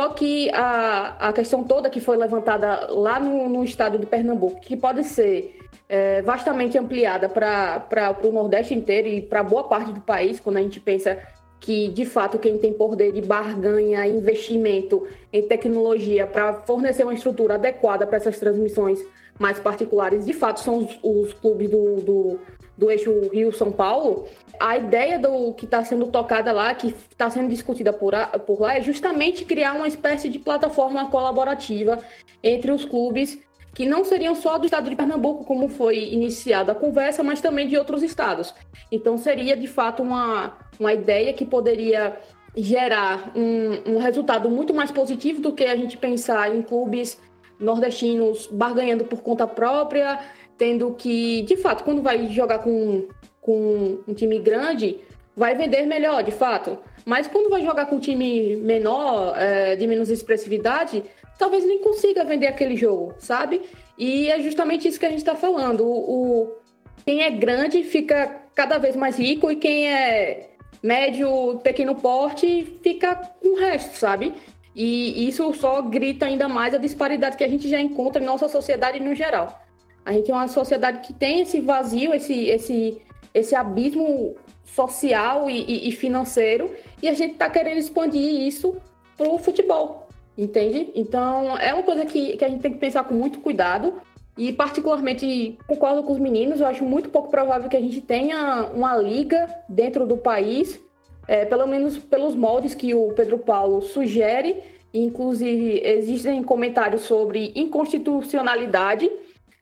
Só que a, a questão toda que foi levantada lá no, no estado de Pernambuco, que pode ser é, vastamente ampliada para o Nordeste inteiro e para boa parte do país, quando a gente pensa que de fato quem tem poder de barganha, investimento em tecnologia para fornecer uma estrutura adequada para essas transmissões mais particulares, de fato são os, os clubes do, do, do, eixo Rio-São Paulo. A ideia do que está sendo tocada lá, que está sendo discutida por, a, por lá, é justamente criar uma espécie de plataforma colaborativa entre os clubes que não seriam só do estado de Pernambuco, como foi iniciada a conversa, mas também de outros estados. Então, seria de fato uma, uma ideia que poderia gerar um, um resultado muito mais positivo do que a gente pensar em clubes nordestinos barganhando por conta própria, tendo que, de fato, quando vai jogar com, com um time grande, vai vender melhor, de fato. Mas quando vai jogar com um time menor, é, de menos expressividade, talvez nem consiga vender aquele jogo, sabe? E é justamente isso que a gente está falando. O, o, quem é grande fica cada vez mais rico e quem é médio, pequeno porte fica com o resto, sabe? E isso só grita ainda mais a disparidade que a gente já encontra em nossa sociedade no geral. A gente é uma sociedade que tem esse vazio, esse, esse, esse abismo social e, e financeiro, e a gente está querendo expandir isso para o futebol, entende? Então, é uma coisa que, que a gente tem que pensar com muito cuidado. E, particularmente, concordo com os meninos, eu acho muito pouco provável que a gente tenha uma liga dentro do país, é, pelo menos pelos moldes que o Pedro Paulo sugere. Inclusive, existem comentários sobre inconstitucionalidade,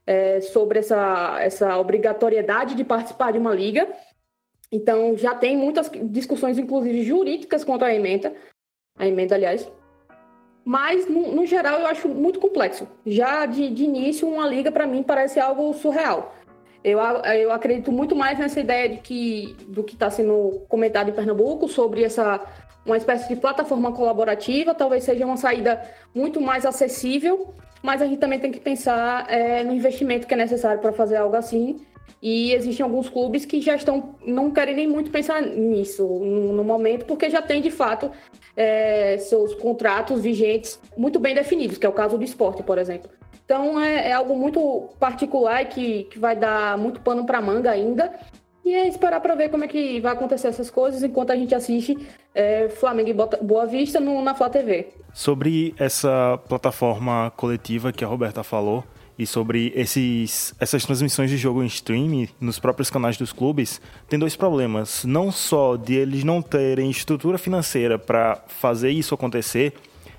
é, sobre essa, essa obrigatoriedade de participar de uma liga. Então, já tem muitas discussões, inclusive jurídicas, contra a emenda, a emenda, aliás. Mas, no, no, geral, eu acho muito complexo. Já de, de início, uma liga, para mim, parece algo surreal. Eu, eu acredito muito mais nessa ideia de que, do que está sendo comentado em Pernambuco sobre essa uma espécie de plataforma colaborativa, talvez seja uma saída muito mais acessível, mas a gente também tem que pensar é, no investimento que é necessário para fazer algo assim. E existem alguns clubes que já estão, não querem nem muito pensar nisso no, no momento, porque já tem de fato é, seus contratos vigentes muito bem definidos, que é o caso do esporte, por exemplo. Então é, é algo muito particular e que, que vai dar muito pano para manga ainda. E é esperar para ver como é que vai acontecer essas coisas enquanto a gente assiste é, Flamengo e Boa Vista no, na Flá TV. Sobre essa plataforma coletiva que a Roberta falou, e sobre esses, essas transmissões de jogo em streaming nos próprios canais dos clubes, tem dois problemas. Não só de eles não terem estrutura financeira para fazer isso acontecer,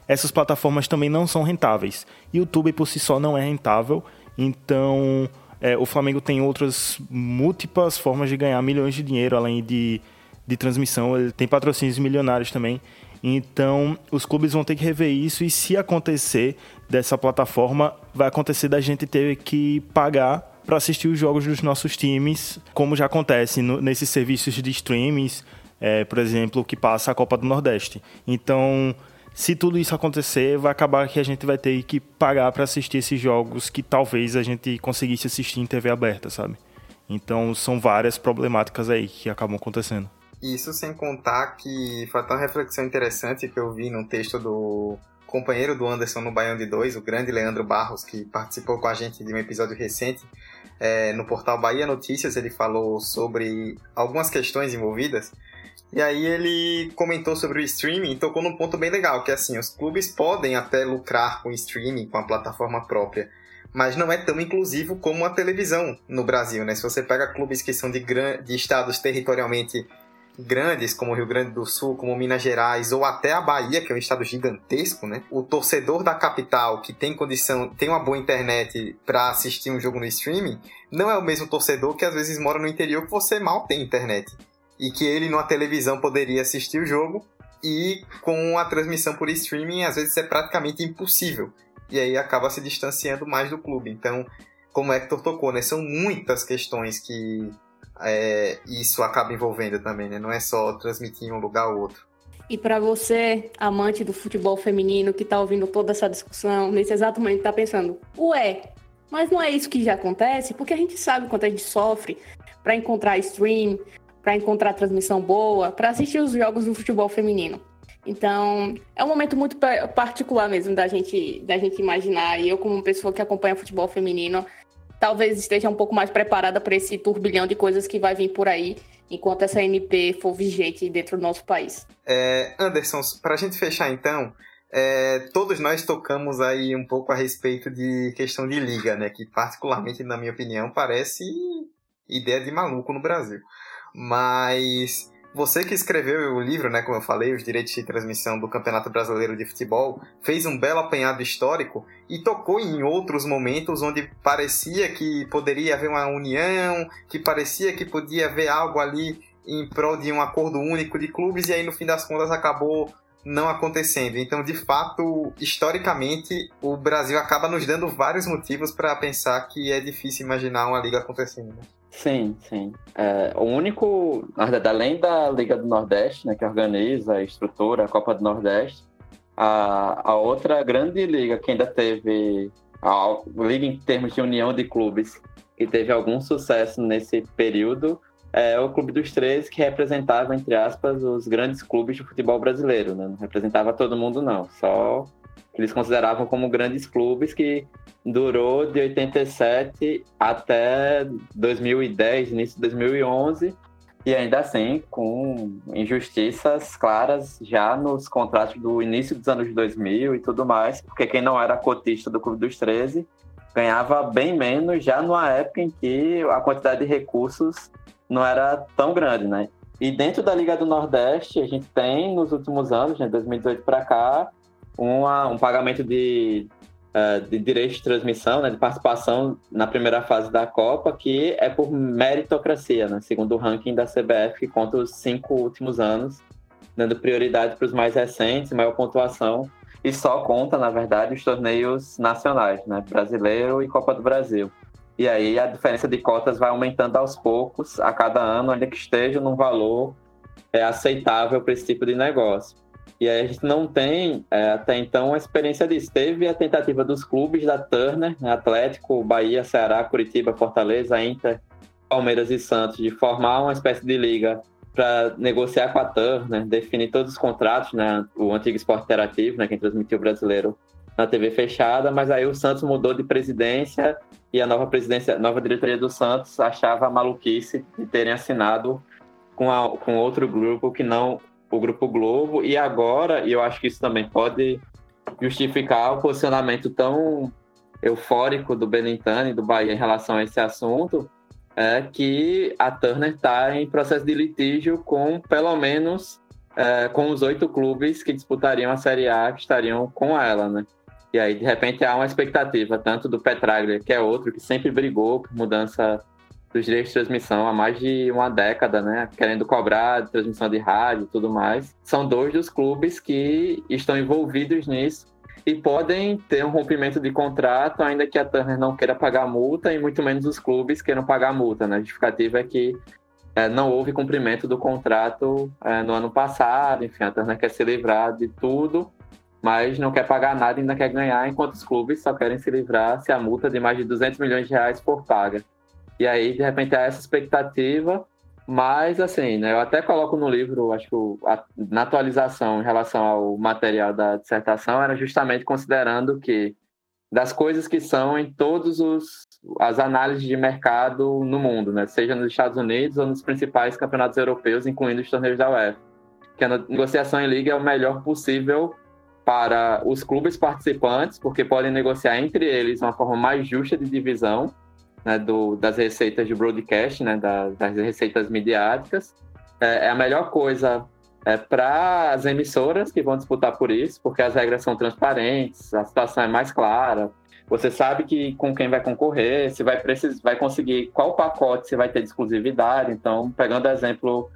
essas plataformas também não são rentáveis. YouTube por si só não é rentável, então é, o Flamengo tem outras múltiplas formas de ganhar milhões de dinheiro além de, de transmissão. Ele tem patrocínios milionários também. Então, os clubes vão ter que rever isso e se acontecer dessa plataforma, vai acontecer da gente ter que pagar para assistir os jogos dos nossos times, como já acontece no, nesses serviços de streamings, é, por exemplo, que passa a Copa do Nordeste. Então, se tudo isso acontecer, vai acabar que a gente vai ter que pagar para assistir esses jogos que talvez a gente conseguisse assistir em TV aberta, sabe? Então, são várias problemáticas aí que acabam acontecendo. Isso sem contar que foi até uma reflexão interessante que eu vi num texto do companheiro do Anderson no Baião de Dois, o grande Leandro Barros, que participou com a gente de um episódio recente é, no portal Bahia Notícias. Ele falou sobre algumas questões envolvidas. E aí ele comentou sobre o streaming e tocou num ponto bem legal, que é assim, os clubes podem até lucrar com o streaming, com a plataforma própria, mas não é tão inclusivo como a televisão no Brasil, né? Se você pega clubes que são de, gran... de estados territorialmente grandes, como Rio Grande do Sul, como Minas Gerais, ou até a Bahia, que é um estado gigantesco, né? O torcedor da capital que tem condição, tem uma boa internet para assistir um jogo no streaming, não é o mesmo torcedor que às vezes mora no interior que você mal tem internet. E que ele numa televisão poderia assistir o jogo e com a transmissão por streaming às vezes é praticamente impossível. E aí acaba se distanciando mais do clube. Então, como o Hector tocou, né? São muitas questões que é, isso acaba envolvendo também, né? Não é só transmitir em um lugar ou outro. E para você, amante do futebol feminino, que está ouvindo toda essa discussão, nesse exato momento está pensando, ué, mas não é isso que já acontece? Porque a gente sabe quanto a gente sofre para encontrar stream, para encontrar transmissão boa, para assistir os jogos do futebol feminino. Então, é um momento muito particular mesmo da gente, da gente imaginar. E eu, como pessoa que acompanha futebol feminino, talvez esteja um pouco mais preparada para esse turbilhão de coisas que vai vir por aí, enquanto essa MP for vigente dentro do nosso país. É, Anderson, para a gente fechar então, é, todos nós tocamos aí um pouco a respeito de questão de liga, né? Que particularmente, na minha opinião, parece ideia de maluco no Brasil. Mas você que escreveu o livro, né, como eu falei, os direitos de transmissão do Campeonato Brasileiro de Futebol, fez um belo apanhado histórico e tocou em outros momentos onde parecia que poderia haver uma união, que parecia que podia haver algo ali em prol de um acordo único de clubes e aí no fim das contas acabou não acontecendo. Então, de fato, historicamente, o Brasil acaba nos dando vários motivos para pensar que é difícil imaginar uma liga acontecendo. Sim, sim. É, o único, além da Liga do Nordeste, né, que organiza, estrutura a Copa do Nordeste, a, a outra grande liga que ainda teve, a liga em termos de união de clubes, que teve algum sucesso nesse período, é o Clube dos Três, que representava, entre aspas, os grandes clubes de futebol brasileiro. Né? Não representava todo mundo, não. Só eles consideravam como grandes clubes que durou de 87 até 2010, início de 2011, e ainda assim com injustiças claras já nos contratos do início dos anos 2000 e tudo mais, porque quem não era cotista do Clube dos 13 ganhava bem menos já numa época em que a quantidade de recursos não era tão grande, né? E dentro da Liga do Nordeste, a gente tem nos últimos anos, né, 2018 para cá, uma, um pagamento de uh, de direito de transmissão, né, de participação na primeira fase da Copa, que é por meritocracia, né, segundo o ranking da CBF, que conta os cinco últimos anos, dando prioridade para os mais recentes, maior pontuação, e só conta, na verdade, os torneios nacionais, né, brasileiro e Copa do Brasil. E aí a diferença de cotas vai aumentando aos poucos, a cada ano, ainda que esteja num valor é, aceitável para esse tipo de negócio. E aí a gente não tem é, até então a experiência disso. Teve a tentativa dos clubes da Turner, né, Atlético, Bahia, Ceará, Curitiba, Fortaleza, Inter, Palmeiras e Santos, de formar uma espécie de liga para negociar com a Turner, definir todos os contratos, né, o antigo esporte interativo, né, quem transmitiu o brasileiro na TV fechada, mas aí o Santos mudou de presidência e a nova presidência, nova diretoria do Santos achava maluquice de terem assinado com, a, com outro grupo que não o Grupo Globo, e agora, e eu acho que isso também pode justificar o posicionamento tão eufórico do Benintani, do Bahia, em relação a esse assunto, é que a Turner está em processo de litígio com, pelo menos, é, com os oito clubes que disputariam a Série A, que estariam com ela, né? E aí, de repente, há uma expectativa, tanto do Petraglia, que é outro que sempre brigou por mudança dos direitos de transmissão há mais de uma década, né? Querendo cobrar transmissão de rádio e tudo mais. São dois dos clubes que estão envolvidos nisso e podem ter um rompimento de contrato, ainda que a Turner não queira pagar multa e muito menos os clubes queiram pagar multa. Né? A justificativa é que é, não houve cumprimento do contrato é, no ano passado, enfim, a Turner quer se livrar de tudo, mas não quer pagar nada e ainda quer ganhar, enquanto os clubes só querem se livrar se a multa de mais de 200 milhões de reais for paga. E aí, de repente, há essa expectativa, mas, assim, né, eu até coloco no livro, acho que a, na atualização em relação ao material da dissertação, era justamente considerando que das coisas que são em todos os as análises de mercado no mundo, né, seja nos Estados Unidos ou nos principais campeonatos europeus, incluindo os torneios da UEFA, que a negociação em liga é o melhor possível para os clubes participantes, porque podem negociar entre eles uma forma mais justa de divisão né, do, das receitas de broadcast, né, da, das receitas midiáticas, é, é a melhor coisa é, para as emissoras que vão disputar por isso, porque as regras são transparentes, a situação é mais clara. Você sabe que com quem vai concorrer, se vai precisar, vai conseguir qual pacote você vai ter de exclusividade. Então, pegando o exemplo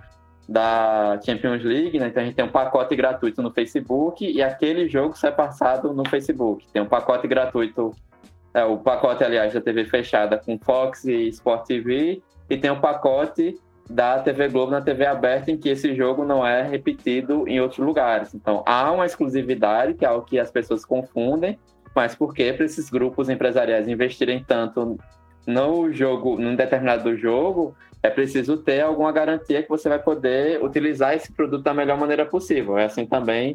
da Champions League, né? Então a gente tem um pacote gratuito no Facebook e aquele jogo sai passado no Facebook. Tem um pacote gratuito, é, o pacote, aliás, da TV fechada com Fox e Sport TV, e tem um pacote da TV Globo na TV aberta em que esse jogo não é repetido em outros lugares. Então há uma exclusividade, que é algo que as pessoas confundem, mas por que para esses grupos empresariais investirem tanto no jogo, num determinado jogo, é preciso ter alguma garantia que você vai poder utilizar esse produto da melhor maneira possível. É assim também.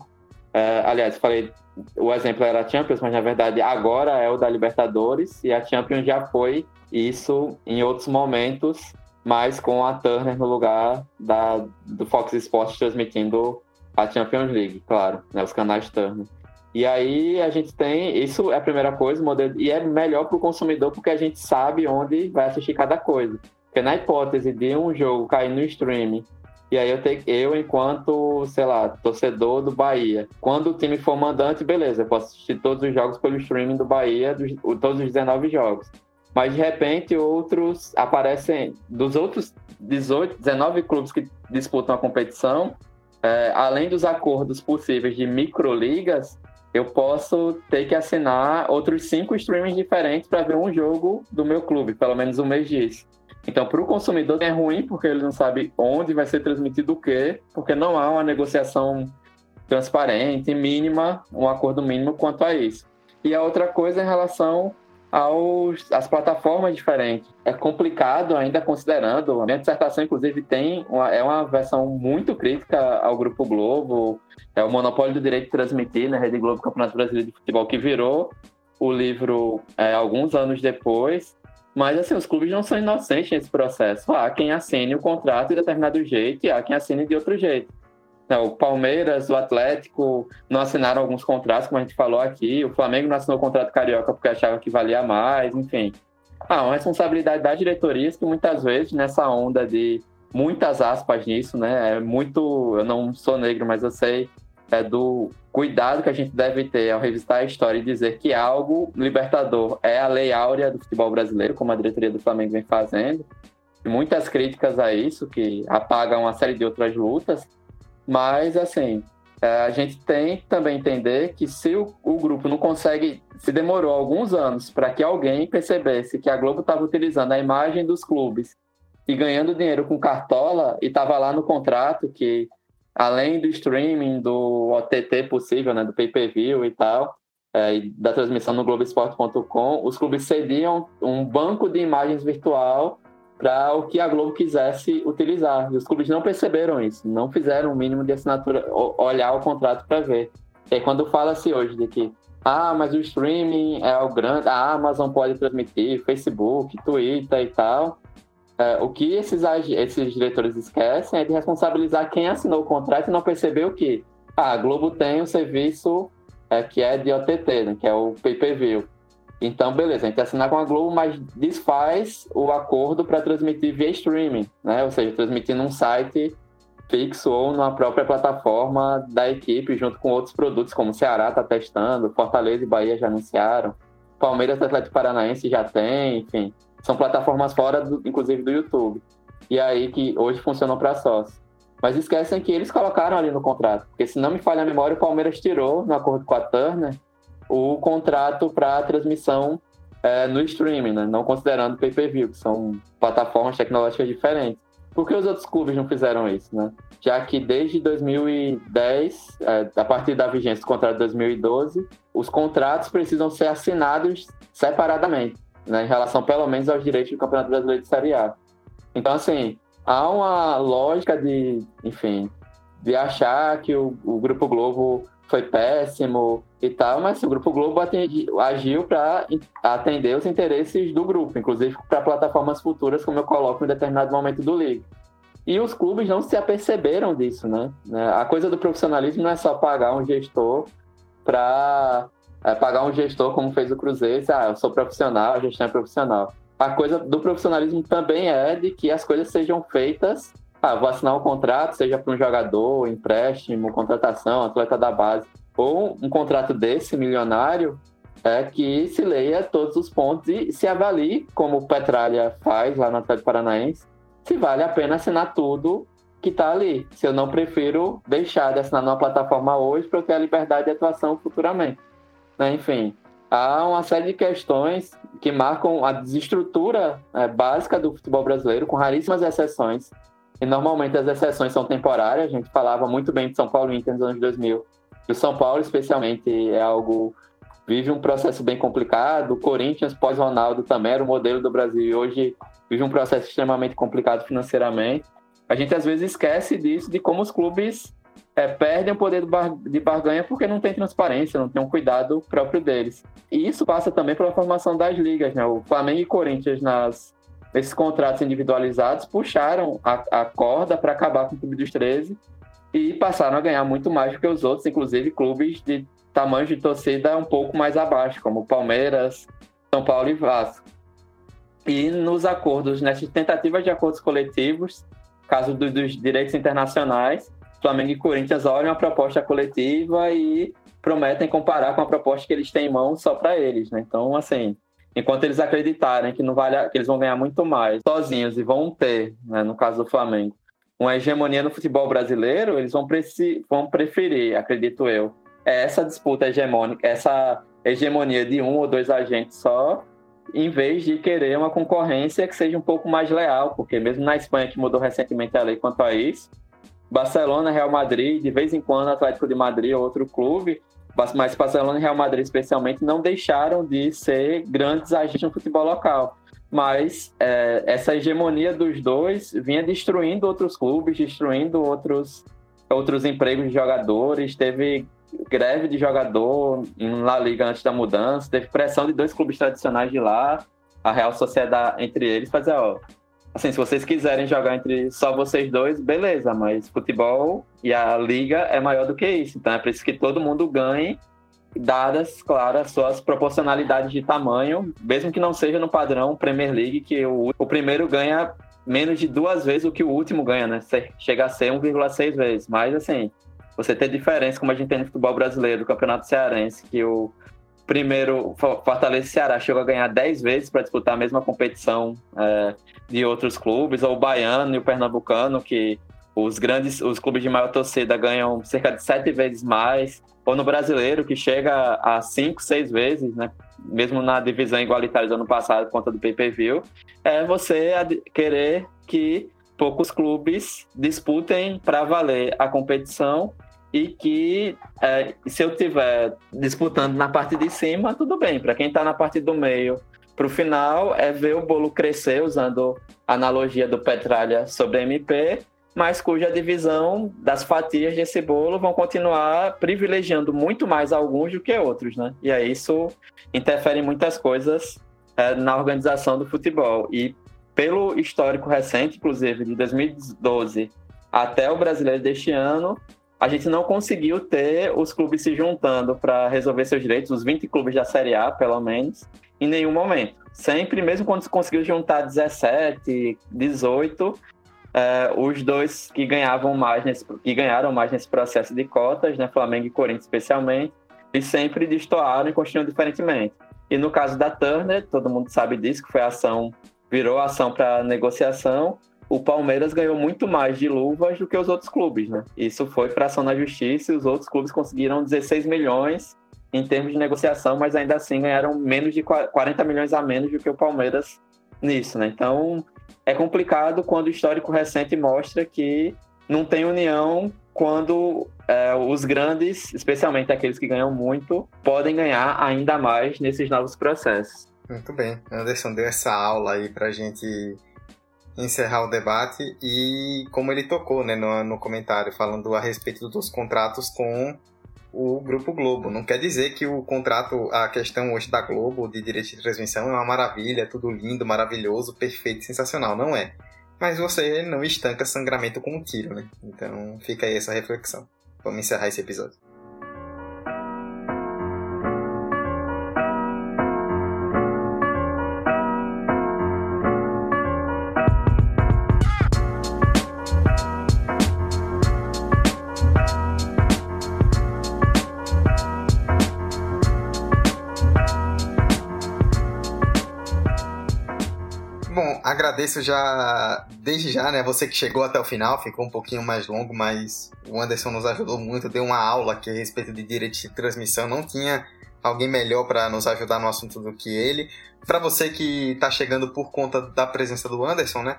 É, aliás, falei, o exemplo era a Champions, mas na verdade agora é o da Libertadores e a Champions já foi isso em outros momentos, mas com a Turner no lugar da, do Fox Sports transmitindo a Champions League, claro, né, os canais Turner. E aí a gente tem, isso é a primeira coisa, modelo, e é melhor para o consumidor porque a gente sabe onde vai assistir cada coisa. Porque na hipótese de um jogo cair no streaming, e aí eu, tenho, eu enquanto, sei lá, torcedor do Bahia, quando o time for mandante, beleza, eu posso assistir todos os jogos pelo streaming do Bahia, dos, todos os 19 jogos. Mas de repente outros aparecem, dos outros 18, 19 clubes que disputam a competição, é, além dos acordos possíveis de microligas, eu posso ter que assinar outros cinco streamings diferentes para ver um jogo do meu clube, pelo menos um mês disso. Então, para o consumidor é ruim porque ele não sabe onde vai ser transmitido o quê, porque não há uma negociação transparente, mínima, um acordo mínimo quanto a isso. E a outra coisa é em relação aos, às plataformas diferentes. É complicado ainda considerando, a minha dissertação inclusive tem uma, é uma versão muito crítica ao Grupo Globo, é o monopólio do direito de transmitir na né, Rede Globo Campeonato Brasileiro de Futebol que virou o livro é, alguns anos depois mas, assim, os clubes não são inocentes nesse processo. Há quem assine o contrato de determinado jeito e há quem assine de outro jeito. Então, o Palmeiras, o Atlético não assinaram alguns contratos, como a gente falou aqui. O Flamengo não assinou o contrato carioca porque achava que valia mais, enfim. Há uma responsabilidade das diretorias que muitas vezes, nessa onda de muitas aspas nisso, né? É muito. Eu não sou negro, mas eu sei é do cuidado que a gente deve ter ao revisitar a história e dizer que algo libertador é a lei áurea do futebol brasileiro, como a diretoria do Flamengo vem fazendo. Muitas críticas a isso, que apagam uma série de outras lutas, mas assim, é, a gente tem que também entender que se o, o grupo não consegue, se demorou alguns anos para que alguém percebesse que a Globo estava utilizando a imagem dos clubes e ganhando dinheiro com cartola e estava lá no contrato que além do streaming, do OTT possível, né, do pay-per-view e tal, é, e da transmissão no Globoesporte.com, os clubes cediam um banco de imagens virtual para o que a Globo quisesse utilizar. E os clubes não perceberam isso, não fizeram o mínimo de assinatura, olhar o contrato para ver. E quando fala-se hoje de que ah, mas o streaming é o grande, a Amazon pode transmitir, Facebook, Twitter e tal, é, o que esses, esses diretores esquecem é de responsabilizar quem assinou o contrato e não percebeu que ah, a Globo tem um serviço é, que é de OTT, né, que é o pay-per-view. Então, beleza, a gente assinar com a Globo, mas desfaz o acordo para transmitir via streaming, né? Ou seja, transmitir num site fixo ou numa própria plataforma da equipe, junto com outros produtos, como o Ceará está testando, Fortaleza e Bahia já anunciaram, Palmeiras Atlético Paranaense já tem, enfim. São plataformas fora, do, inclusive, do YouTube. E aí que hoje funcionam para sócio. Mas esquecem que eles colocaram ali no contrato. Porque se não me falha a memória, o Palmeiras tirou, no acordo com a Turner, o contrato para transmissão é, no streaming, né? não considerando o pay-per-view, que são plataformas tecnológicas diferentes. Por que os outros clubes não fizeram isso? Né? Já que desde 2010, é, a partir da vigência do contrato de 2012, os contratos precisam ser assinados separadamente né, em relação pelo menos aos direitos do Campeonato Brasileiro de Série A. Então, assim, há uma lógica de, enfim, de achar que o, o Grupo Globo foi péssimo e tal, mas o Grupo Globo atendi, agiu para atender os interesses do grupo, inclusive para plataformas futuras, como eu coloco em determinado momento do livro. E os clubes não se aperceberam disso, né? A coisa do profissionalismo não é só pagar um gestor para é, pagar um gestor como fez o Cruzeiro, ah, eu sou profissional, a gestão é profissional. A coisa do profissionalismo também é de que as coisas sejam feitas ah, vou assinar um contrato, seja para um jogador, empréstimo, contratação, atleta da base, ou um contrato desse milionário, é que se leia todos os pontos e se avalie, como o Petralha faz lá no Atlético Paranaense, se vale a pena assinar tudo que está ali. Se eu não prefiro deixar de assinar numa plataforma hoje para eu ter a liberdade de atuação futuramente. Né? Enfim, há uma série de questões que marcam a desestrutura é, básica do futebol brasileiro, com raríssimas exceções. E normalmente as exceções são temporárias. A gente falava muito bem de São Paulo Inter nos anos 2000. E o São Paulo, especialmente, é algo. vive um processo bem complicado. O Corinthians, pós-Ronaldo, também era o modelo do Brasil. E hoje vive um processo extremamente complicado financeiramente. A gente às vezes esquece disso, de como os clubes é, perdem o poder de barganha porque não tem transparência, não tem um cuidado próprio deles. E isso passa também pela formação das ligas, né? O Flamengo e Corinthians nas esses contratos individualizados puxaram a, a corda para acabar com o Clube dos 13 e passaram a ganhar muito mais do que os outros, inclusive clubes de tamanho de torcida um pouco mais abaixo, como Palmeiras, São Paulo e Vasco. E nos acordos, nessas tentativas de acordos coletivos, caso do, dos direitos internacionais, Flamengo e Corinthians olham a proposta coletiva e prometem comparar com a proposta que eles têm em mão só para eles, né? Então, assim, enquanto eles acreditarem que não vale, que eles vão ganhar muito mais sozinhos e vão ter, né, no caso do Flamengo, uma hegemonia no futebol brasileiro, eles vão, vão preferir, acredito eu, essa disputa hegemônica, essa hegemonia de um ou dois agentes só, em vez de querer uma concorrência que seja um pouco mais leal, porque mesmo na Espanha, que mudou recentemente a lei quanto a isso, Barcelona, Real Madrid, de vez em quando Atlético de Madrid ou outro clube, mas Barcelona e Real Madrid especialmente não deixaram de ser grandes agentes no futebol local. Mas é, essa hegemonia dos dois vinha destruindo outros clubes, destruindo outros, outros empregos de jogadores. Teve greve de jogador na Liga antes da mudança, teve pressão de dois clubes tradicionais de lá, a Real Sociedade entre eles, fazer, ó, assim, se vocês quiserem jogar entre só vocês dois, beleza, mas futebol e a liga é maior do que isso. Então é preciso que todo mundo ganhe, dadas, claro, as suas proporcionalidades de tamanho, mesmo que não seja no padrão Premier League, que o, o primeiro ganha menos de duas vezes o que o último ganha, né? Chega a ser 1,6 vezes. Mas, assim, você ter diferença, como a gente tem no futebol brasileiro, do Campeonato Cearense, que o primeiro Fortaleza e Ceará chegou a ganhar 10 vezes para disputar a mesma competição é, de outros clubes, ou o Baiano e o Pernambucano, que os grandes, os clubes de maior torcida ganham cerca de sete vezes mais, ou no brasileiro, que chega a cinco, seis vezes, né? Mesmo na divisão igualitária do ano passado, por conta do pay-per-view, é você querer que poucos clubes disputem para valer a competição e que é, se eu tiver disputando na parte de cima, tudo bem. Para quem está na parte do meio, para o final é ver o bolo crescer, usando a analogia do Petralha sobre MP, mas cuja divisão das fatias desse bolo vão continuar privilegiando muito mais alguns do que outros, né? E aí isso interfere em muitas coisas é, na organização do futebol. E pelo histórico recente, inclusive de 2012 até o brasileiro deste ano, a gente não conseguiu ter os clubes se juntando para resolver seus direitos, os 20 clubes da Série A, pelo menos, em nenhum momento. Sempre, mesmo quando se conseguiu juntar 17, 18, é, os dois que ganhavam mais nesse, que ganharam mais nesse processo de cotas, né, Flamengo e Corinthians especialmente, e sempre destoaram e construíram diferentemente. E no caso da Turner, todo mundo sabe disso, que foi ação, virou ação para negociação, o Palmeiras ganhou muito mais de luvas do que os outros clubes, né? Isso foi para ação na justiça e os outros clubes conseguiram 16 milhões em termos de negociação, mas ainda assim ganharam menos de 40 milhões a menos do que o Palmeiras nisso, né? Então é complicado quando o histórico recente mostra que não tem união quando é, os grandes, especialmente aqueles que ganham muito, podem ganhar ainda mais nesses novos processos. Muito bem. Anderson deu essa aula aí pra gente encerrar o debate e como ele tocou né, no, no comentário falando a respeito dos contratos com o Grupo Globo. Não quer dizer que o contrato, a questão hoje da Globo de direito de transmissão é uma maravilha, tudo lindo, maravilhoso, perfeito, sensacional. Não é. Mas você não estanca sangramento com um tiro, né? Então fica aí essa reflexão. Vamos encerrar esse episódio. Agradeço já, desde já, né? Você que chegou até o final, ficou um pouquinho mais longo, mas o Anderson nos ajudou muito, deu uma aula aqui a respeito de direitos de transmissão. Não tinha alguém melhor para nos ajudar no assunto do que ele. Para você que está chegando por conta da presença do Anderson, né?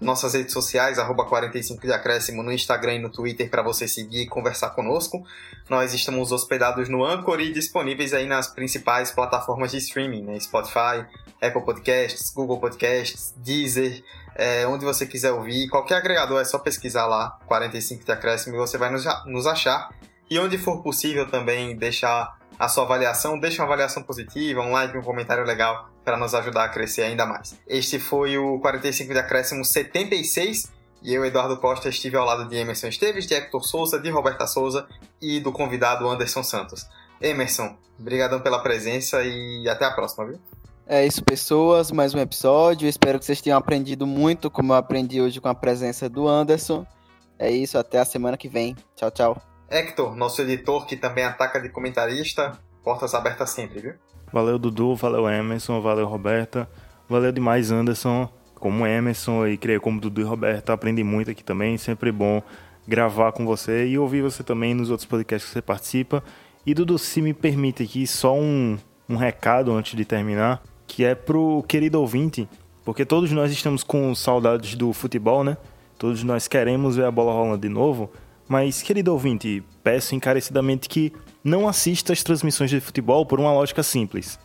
Nossas redes sociais, arroba 45 de acréscimo no Instagram e no Twitter para você seguir e conversar conosco. Nós estamos hospedados no Anchor e disponíveis aí nas principais plataformas de streaming, né? Spotify, Apple Podcasts, Google Podcasts, Deezer, é, onde você quiser ouvir. Qualquer agregador é só pesquisar lá, 45 de acréscimo, e você vai nos, nos achar. E onde for possível também deixar a sua avaliação, deixa uma avaliação positiva, um like, um comentário legal para nos ajudar a crescer ainda mais. Este foi o 45 de acréscimo 76 e eu, Eduardo Costa, estive ao lado de Emerson Esteves, de Hector Souza, de Roberta Souza e do convidado Anderson Santos. Emerson, obrigadão pela presença e até a próxima, viu? É isso, pessoas, mais um episódio. Espero que vocês tenham aprendido muito, como eu aprendi hoje com a presença do Anderson. É isso, até a semana que vem. Tchau, tchau. Hector, nosso editor que também ataca de comentarista, portas abertas sempre, viu? Valeu, Dudu, valeu, Emerson, valeu, Roberta. Valeu demais, Anderson. Como Emerson e creio como Dudu e Roberta, aprendi muito aqui também. Sempre bom gravar com você e ouvir você também nos outros podcasts que você participa. E Dudu, se me permite aqui só um, um recado antes de terminar, que é pro querido ouvinte, porque todos nós estamos com saudades do futebol, né? Todos nós queremos ver a bola rolando de novo. Mas, querido ouvinte, peço encarecidamente que não assista as transmissões de futebol por uma lógica simples.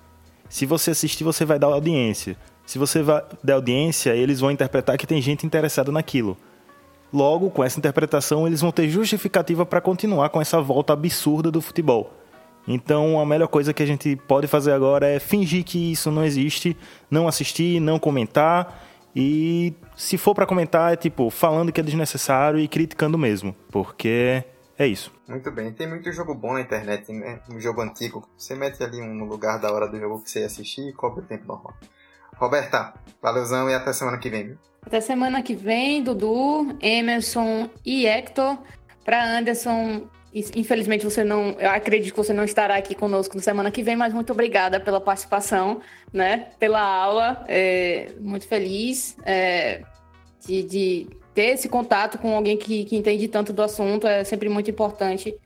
Se você assistir, você vai dar audiência. Se você dar audiência, eles vão interpretar que tem gente interessada naquilo. Logo, com essa interpretação, eles vão ter justificativa para continuar com essa volta absurda do futebol. Então, a melhor coisa que a gente pode fazer agora é fingir que isso não existe, não assistir, não comentar e se for para comentar, é tipo, falando que é desnecessário e criticando mesmo, porque é isso. Muito bem, tem muito jogo bom na internet, né? Um jogo antigo. Você mete ali um lugar da hora do jogo que você ia assistir e cobre o tempo normal. Roberta, valeuzão e até semana que vem? Até semana que vem, Dudu, Emerson e Hector. Para Anderson Infelizmente você não, eu acredito que você não estará aqui conosco na semana que vem, mas muito obrigada pela participação, né? Pela aula, é, muito feliz é, de, de, ter esse contato com alguém que, que entende tanto do assunto, é sempre muito importante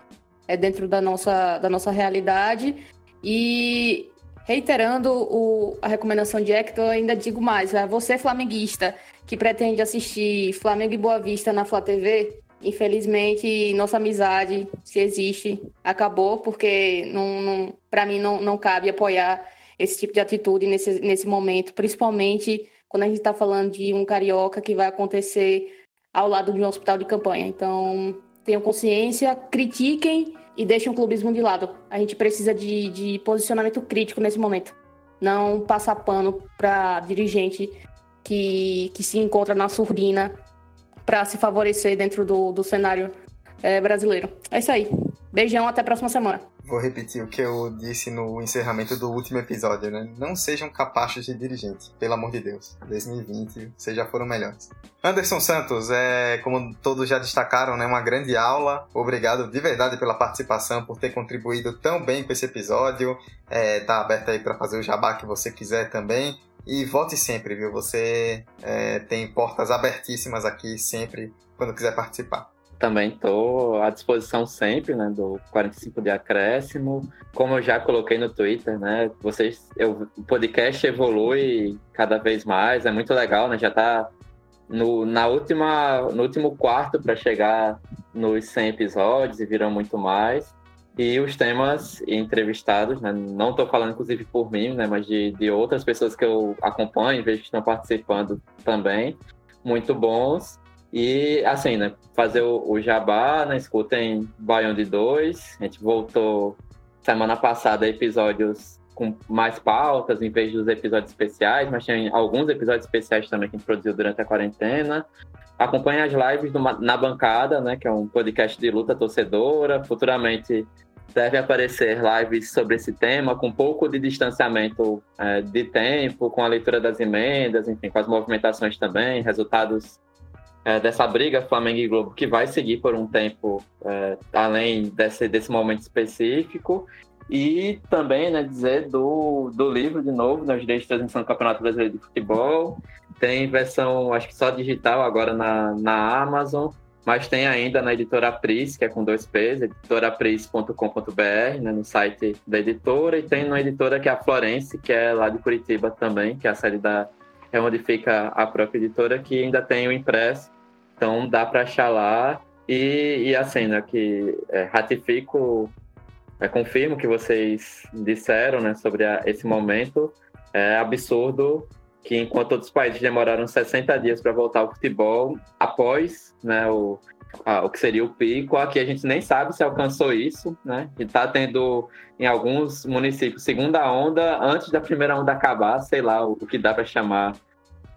é dentro da nossa, da nossa realidade. E reiterando o, a recomendação de Hector, ainda digo mais, é você flamenguista que pretende assistir Flamengo e Boa Vista na Flá TV, Infelizmente, nossa amizade, se existe, acabou, porque não, não, para mim não, não cabe apoiar esse tipo de atitude nesse, nesse momento, principalmente quando a gente está falando de um carioca que vai acontecer ao lado de um hospital de campanha. Então, tenham consciência, critiquem e deixem o clubismo de lado. A gente precisa de, de posicionamento crítico nesse momento. Não passar pano para dirigente que, que se encontra na surdina para se favorecer dentro do, do cenário é, brasileiro. É isso aí. Beijão, até a próxima semana. Vou repetir o que eu disse no encerramento do último episódio, né? Não sejam capazes de dirigente, pelo amor de Deus. 2020, vocês já foram melhores. Anderson Santos, é, como todos já destacaram, né, uma grande aula. Obrigado de verdade pela participação, por ter contribuído tão bem com esse episódio. É, tá aberto aí para fazer o jabá que você quiser também. E volte sempre, viu? Você é, tem portas abertíssimas aqui sempre quando quiser participar. Também estou à disposição sempre, né, do 45 de acréscimo. Como eu já coloquei no Twitter, né, vocês, eu, o podcast evolui cada vez mais, é muito legal, né, já está no, na última, no último quarto para chegar nos 100 episódios e viram muito mais. E os temas entrevistados, né? não estou falando inclusive por mim, né? mas de, de outras pessoas que eu acompanho, vejo que estão participando também, muito bons. E assim, né? Fazer o, o jabá, né? Escutem Beyond 2. A gente voltou semana passada episódios com mais pautas em vez dos episódios especiais, mas tem alguns episódios especiais também que a gente produziu durante a quarentena. Acompanhe as lives do, na bancada, né? Que é um podcast de luta torcedora. Futuramente deve aparecer lives sobre esse tema, com um pouco de distanciamento é, de tempo, com a leitura das emendas, enfim, com as movimentações também, resultados é, dessa briga Flamengo e Globo, que vai seguir por um tempo é, além desse, desse momento específico. E também né, dizer do, do livro, de novo, né, Os Direitos de Transmissão do Campeonato Brasileiro de Futebol, Tem versão, acho que só digital agora na, na Amazon, mas tem ainda na editora Pris, que é com dois P's, editorapris.com.br, né, no site da editora, e tem na editora que é a Florence, que é lá de Curitiba também, que é a sede da. É onde fica a própria editora, que ainda tem o impresso, então dá para achar lá. E, e assim, né, que é, ratifico, é, confirmo que vocês disseram né, sobre a, esse momento. É absurdo que enquanto outros países demoraram 60 dias para voltar ao futebol, após né, o, a, o que seria o pico, aqui a gente nem sabe se alcançou isso, né? E está tendo em alguns municípios segunda onda antes da primeira onda acabar, sei lá o que dá para chamar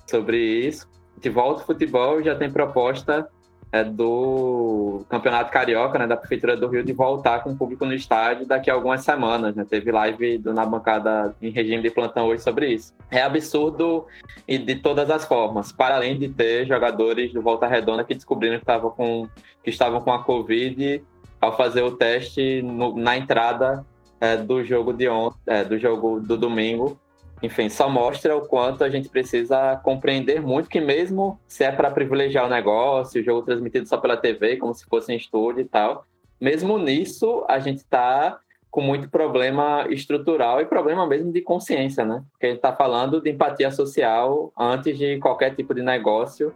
sobre isso. De volta ao futebol já tem proposta é, do Campeonato Carioca, né, da Prefeitura do Rio, de voltar com o público no estádio daqui a algumas semanas. Né? Teve live do, na bancada em regime de plantão hoje sobre isso. É absurdo e de todas as formas, para além de ter jogadores do Volta Redonda que descobriram que, tava com, que estavam com a Covid ao fazer o teste no, na entrada é, do jogo de ontem, é, do jogo do domingo, enfim, só mostra o quanto a gente precisa compreender muito que mesmo se é para privilegiar o negócio, o jogo transmitido só pela TV, como se fosse em estúdio e tal, mesmo nisso a gente está com muito problema estrutural e problema mesmo de consciência, né? Porque a gente está falando de empatia social antes de qualquer tipo de negócio.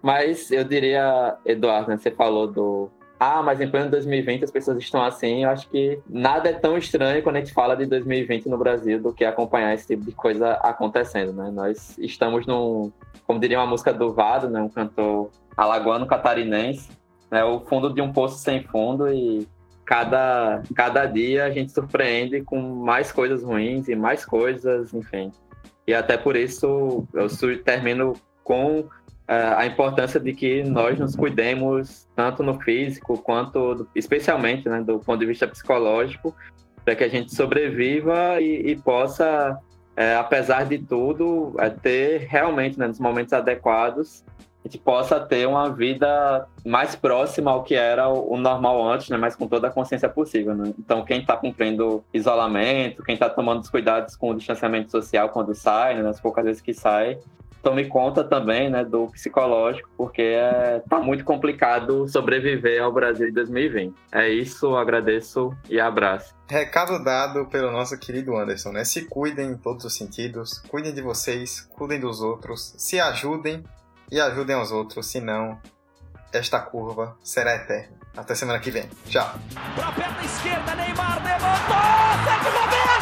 Mas eu diria, Eduardo, né, você falou do, ah, mas em pleno 2020 as pessoas estão assim. Eu acho que nada é tão estranho quando a gente fala de 2020 no Brasil do que acompanhar esse tipo de coisa acontecendo, né? Nós estamos num, como diria uma música do Vado, né? Um cantor alagoano catarinense, né? O fundo de um poço sem fundo e cada, cada dia a gente surpreende com mais coisas ruins e mais coisas, enfim. E até por isso eu termino com a importância de que nós nos cuidemos tanto no físico quanto, especialmente, né, do ponto de vista psicológico, para que a gente sobreviva e, e possa, é, apesar de tudo, é, ter realmente, né, nos momentos adequados, a gente possa ter uma vida mais próxima ao que era o normal antes, né? mas com toda a consciência possível. Né? Então, quem está cumprindo isolamento, quem está tomando os cuidados com o distanciamento social quando sai, né? as poucas vezes que sai, tome conta também né, do psicológico, porque é, tá muito complicado sobreviver ao Brasil de 2020. É isso, agradeço e abraço. Recado dado pelo nosso querido Anderson, né? Se cuidem em todos os sentidos, cuidem de vocês, cuidem dos outros, se ajudem e ajudem aos outros, senão esta curva será eterna. Até semana que vem. Tchau. Pra perna esquerda, Neymar levantou!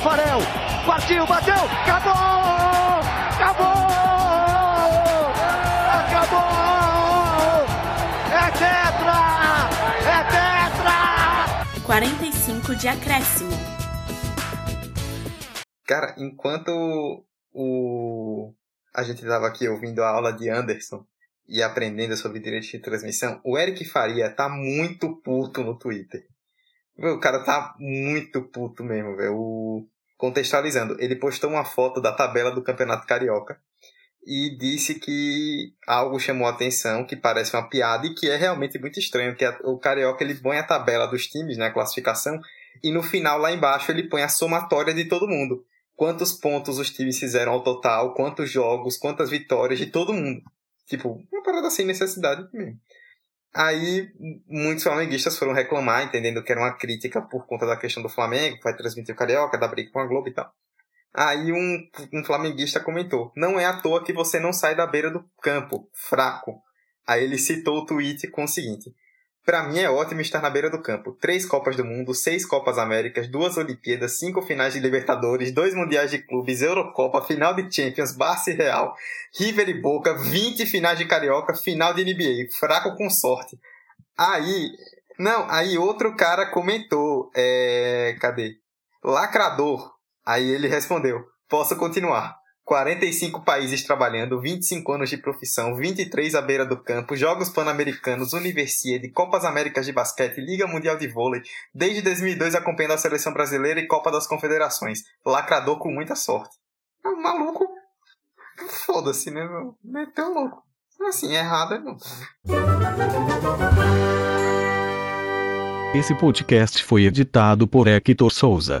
Tafarel, Partiu, bateu, acabou! Acabou! Acabou! É tetra! É tetra! 45 de acréscimo. Cara, enquanto o a gente estava aqui ouvindo a aula de Anderson e aprendendo sobre direito de transmissão, o Eric Faria tá muito puto no Twitter. O cara tá muito puto mesmo, velho. O contextualizando, ele postou uma foto da tabela do Campeonato Carioca e disse que algo chamou a atenção, que parece uma piada e que é realmente muito estranho, que o Carioca ele põe a tabela dos times, né, a classificação, e no final lá embaixo ele põe a somatória de todo mundo. Quantos pontos os times fizeram ao total, quantos jogos, quantas vitórias de todo mundo. Tipo, uma parada sem necessidade mesmo. Aí muitos flamenguistas foram reclamar, entendendo que era uma crítica por conta da questão do Flamengo, que vai transmitir o Carioca, da briga com a Globo e tal. Aí um, um flamenguista comentou: Não é à toa que você não sai da beira do campo, fraco. Aí ele citou o tweet com o seguinte: para mim é ótimo estar na beira do campo. Três Copas do Mundo, seis Copas Américas, duas Olimpíadas, cinco finais de Libertadores, dois Mundiais de Clubes, Eurocopa, final de Champions, Barça e Real, River e Boca, 20 finais de Carioca, final de NBA. Fraco com sorte. Aí, não, aí outro cara comentou, é, cadê? Lacrador. Aí ele respondeu, posso continuar. 45 países trabalhando, 25 anos de profissão, 23 à beira do campo, Jogos Pan-Americanos, Universidade, Copas Américas de Basquete, Liga Mundial de Vôlei, desde 2002 acompanhando a seleção brasileira e Copa das Confederações. Lacrador com muita sorte. É um maluco. Foda-se, né? Meteu louco. Assim, errado é não. Esse podcast foi editado por Hector Souza.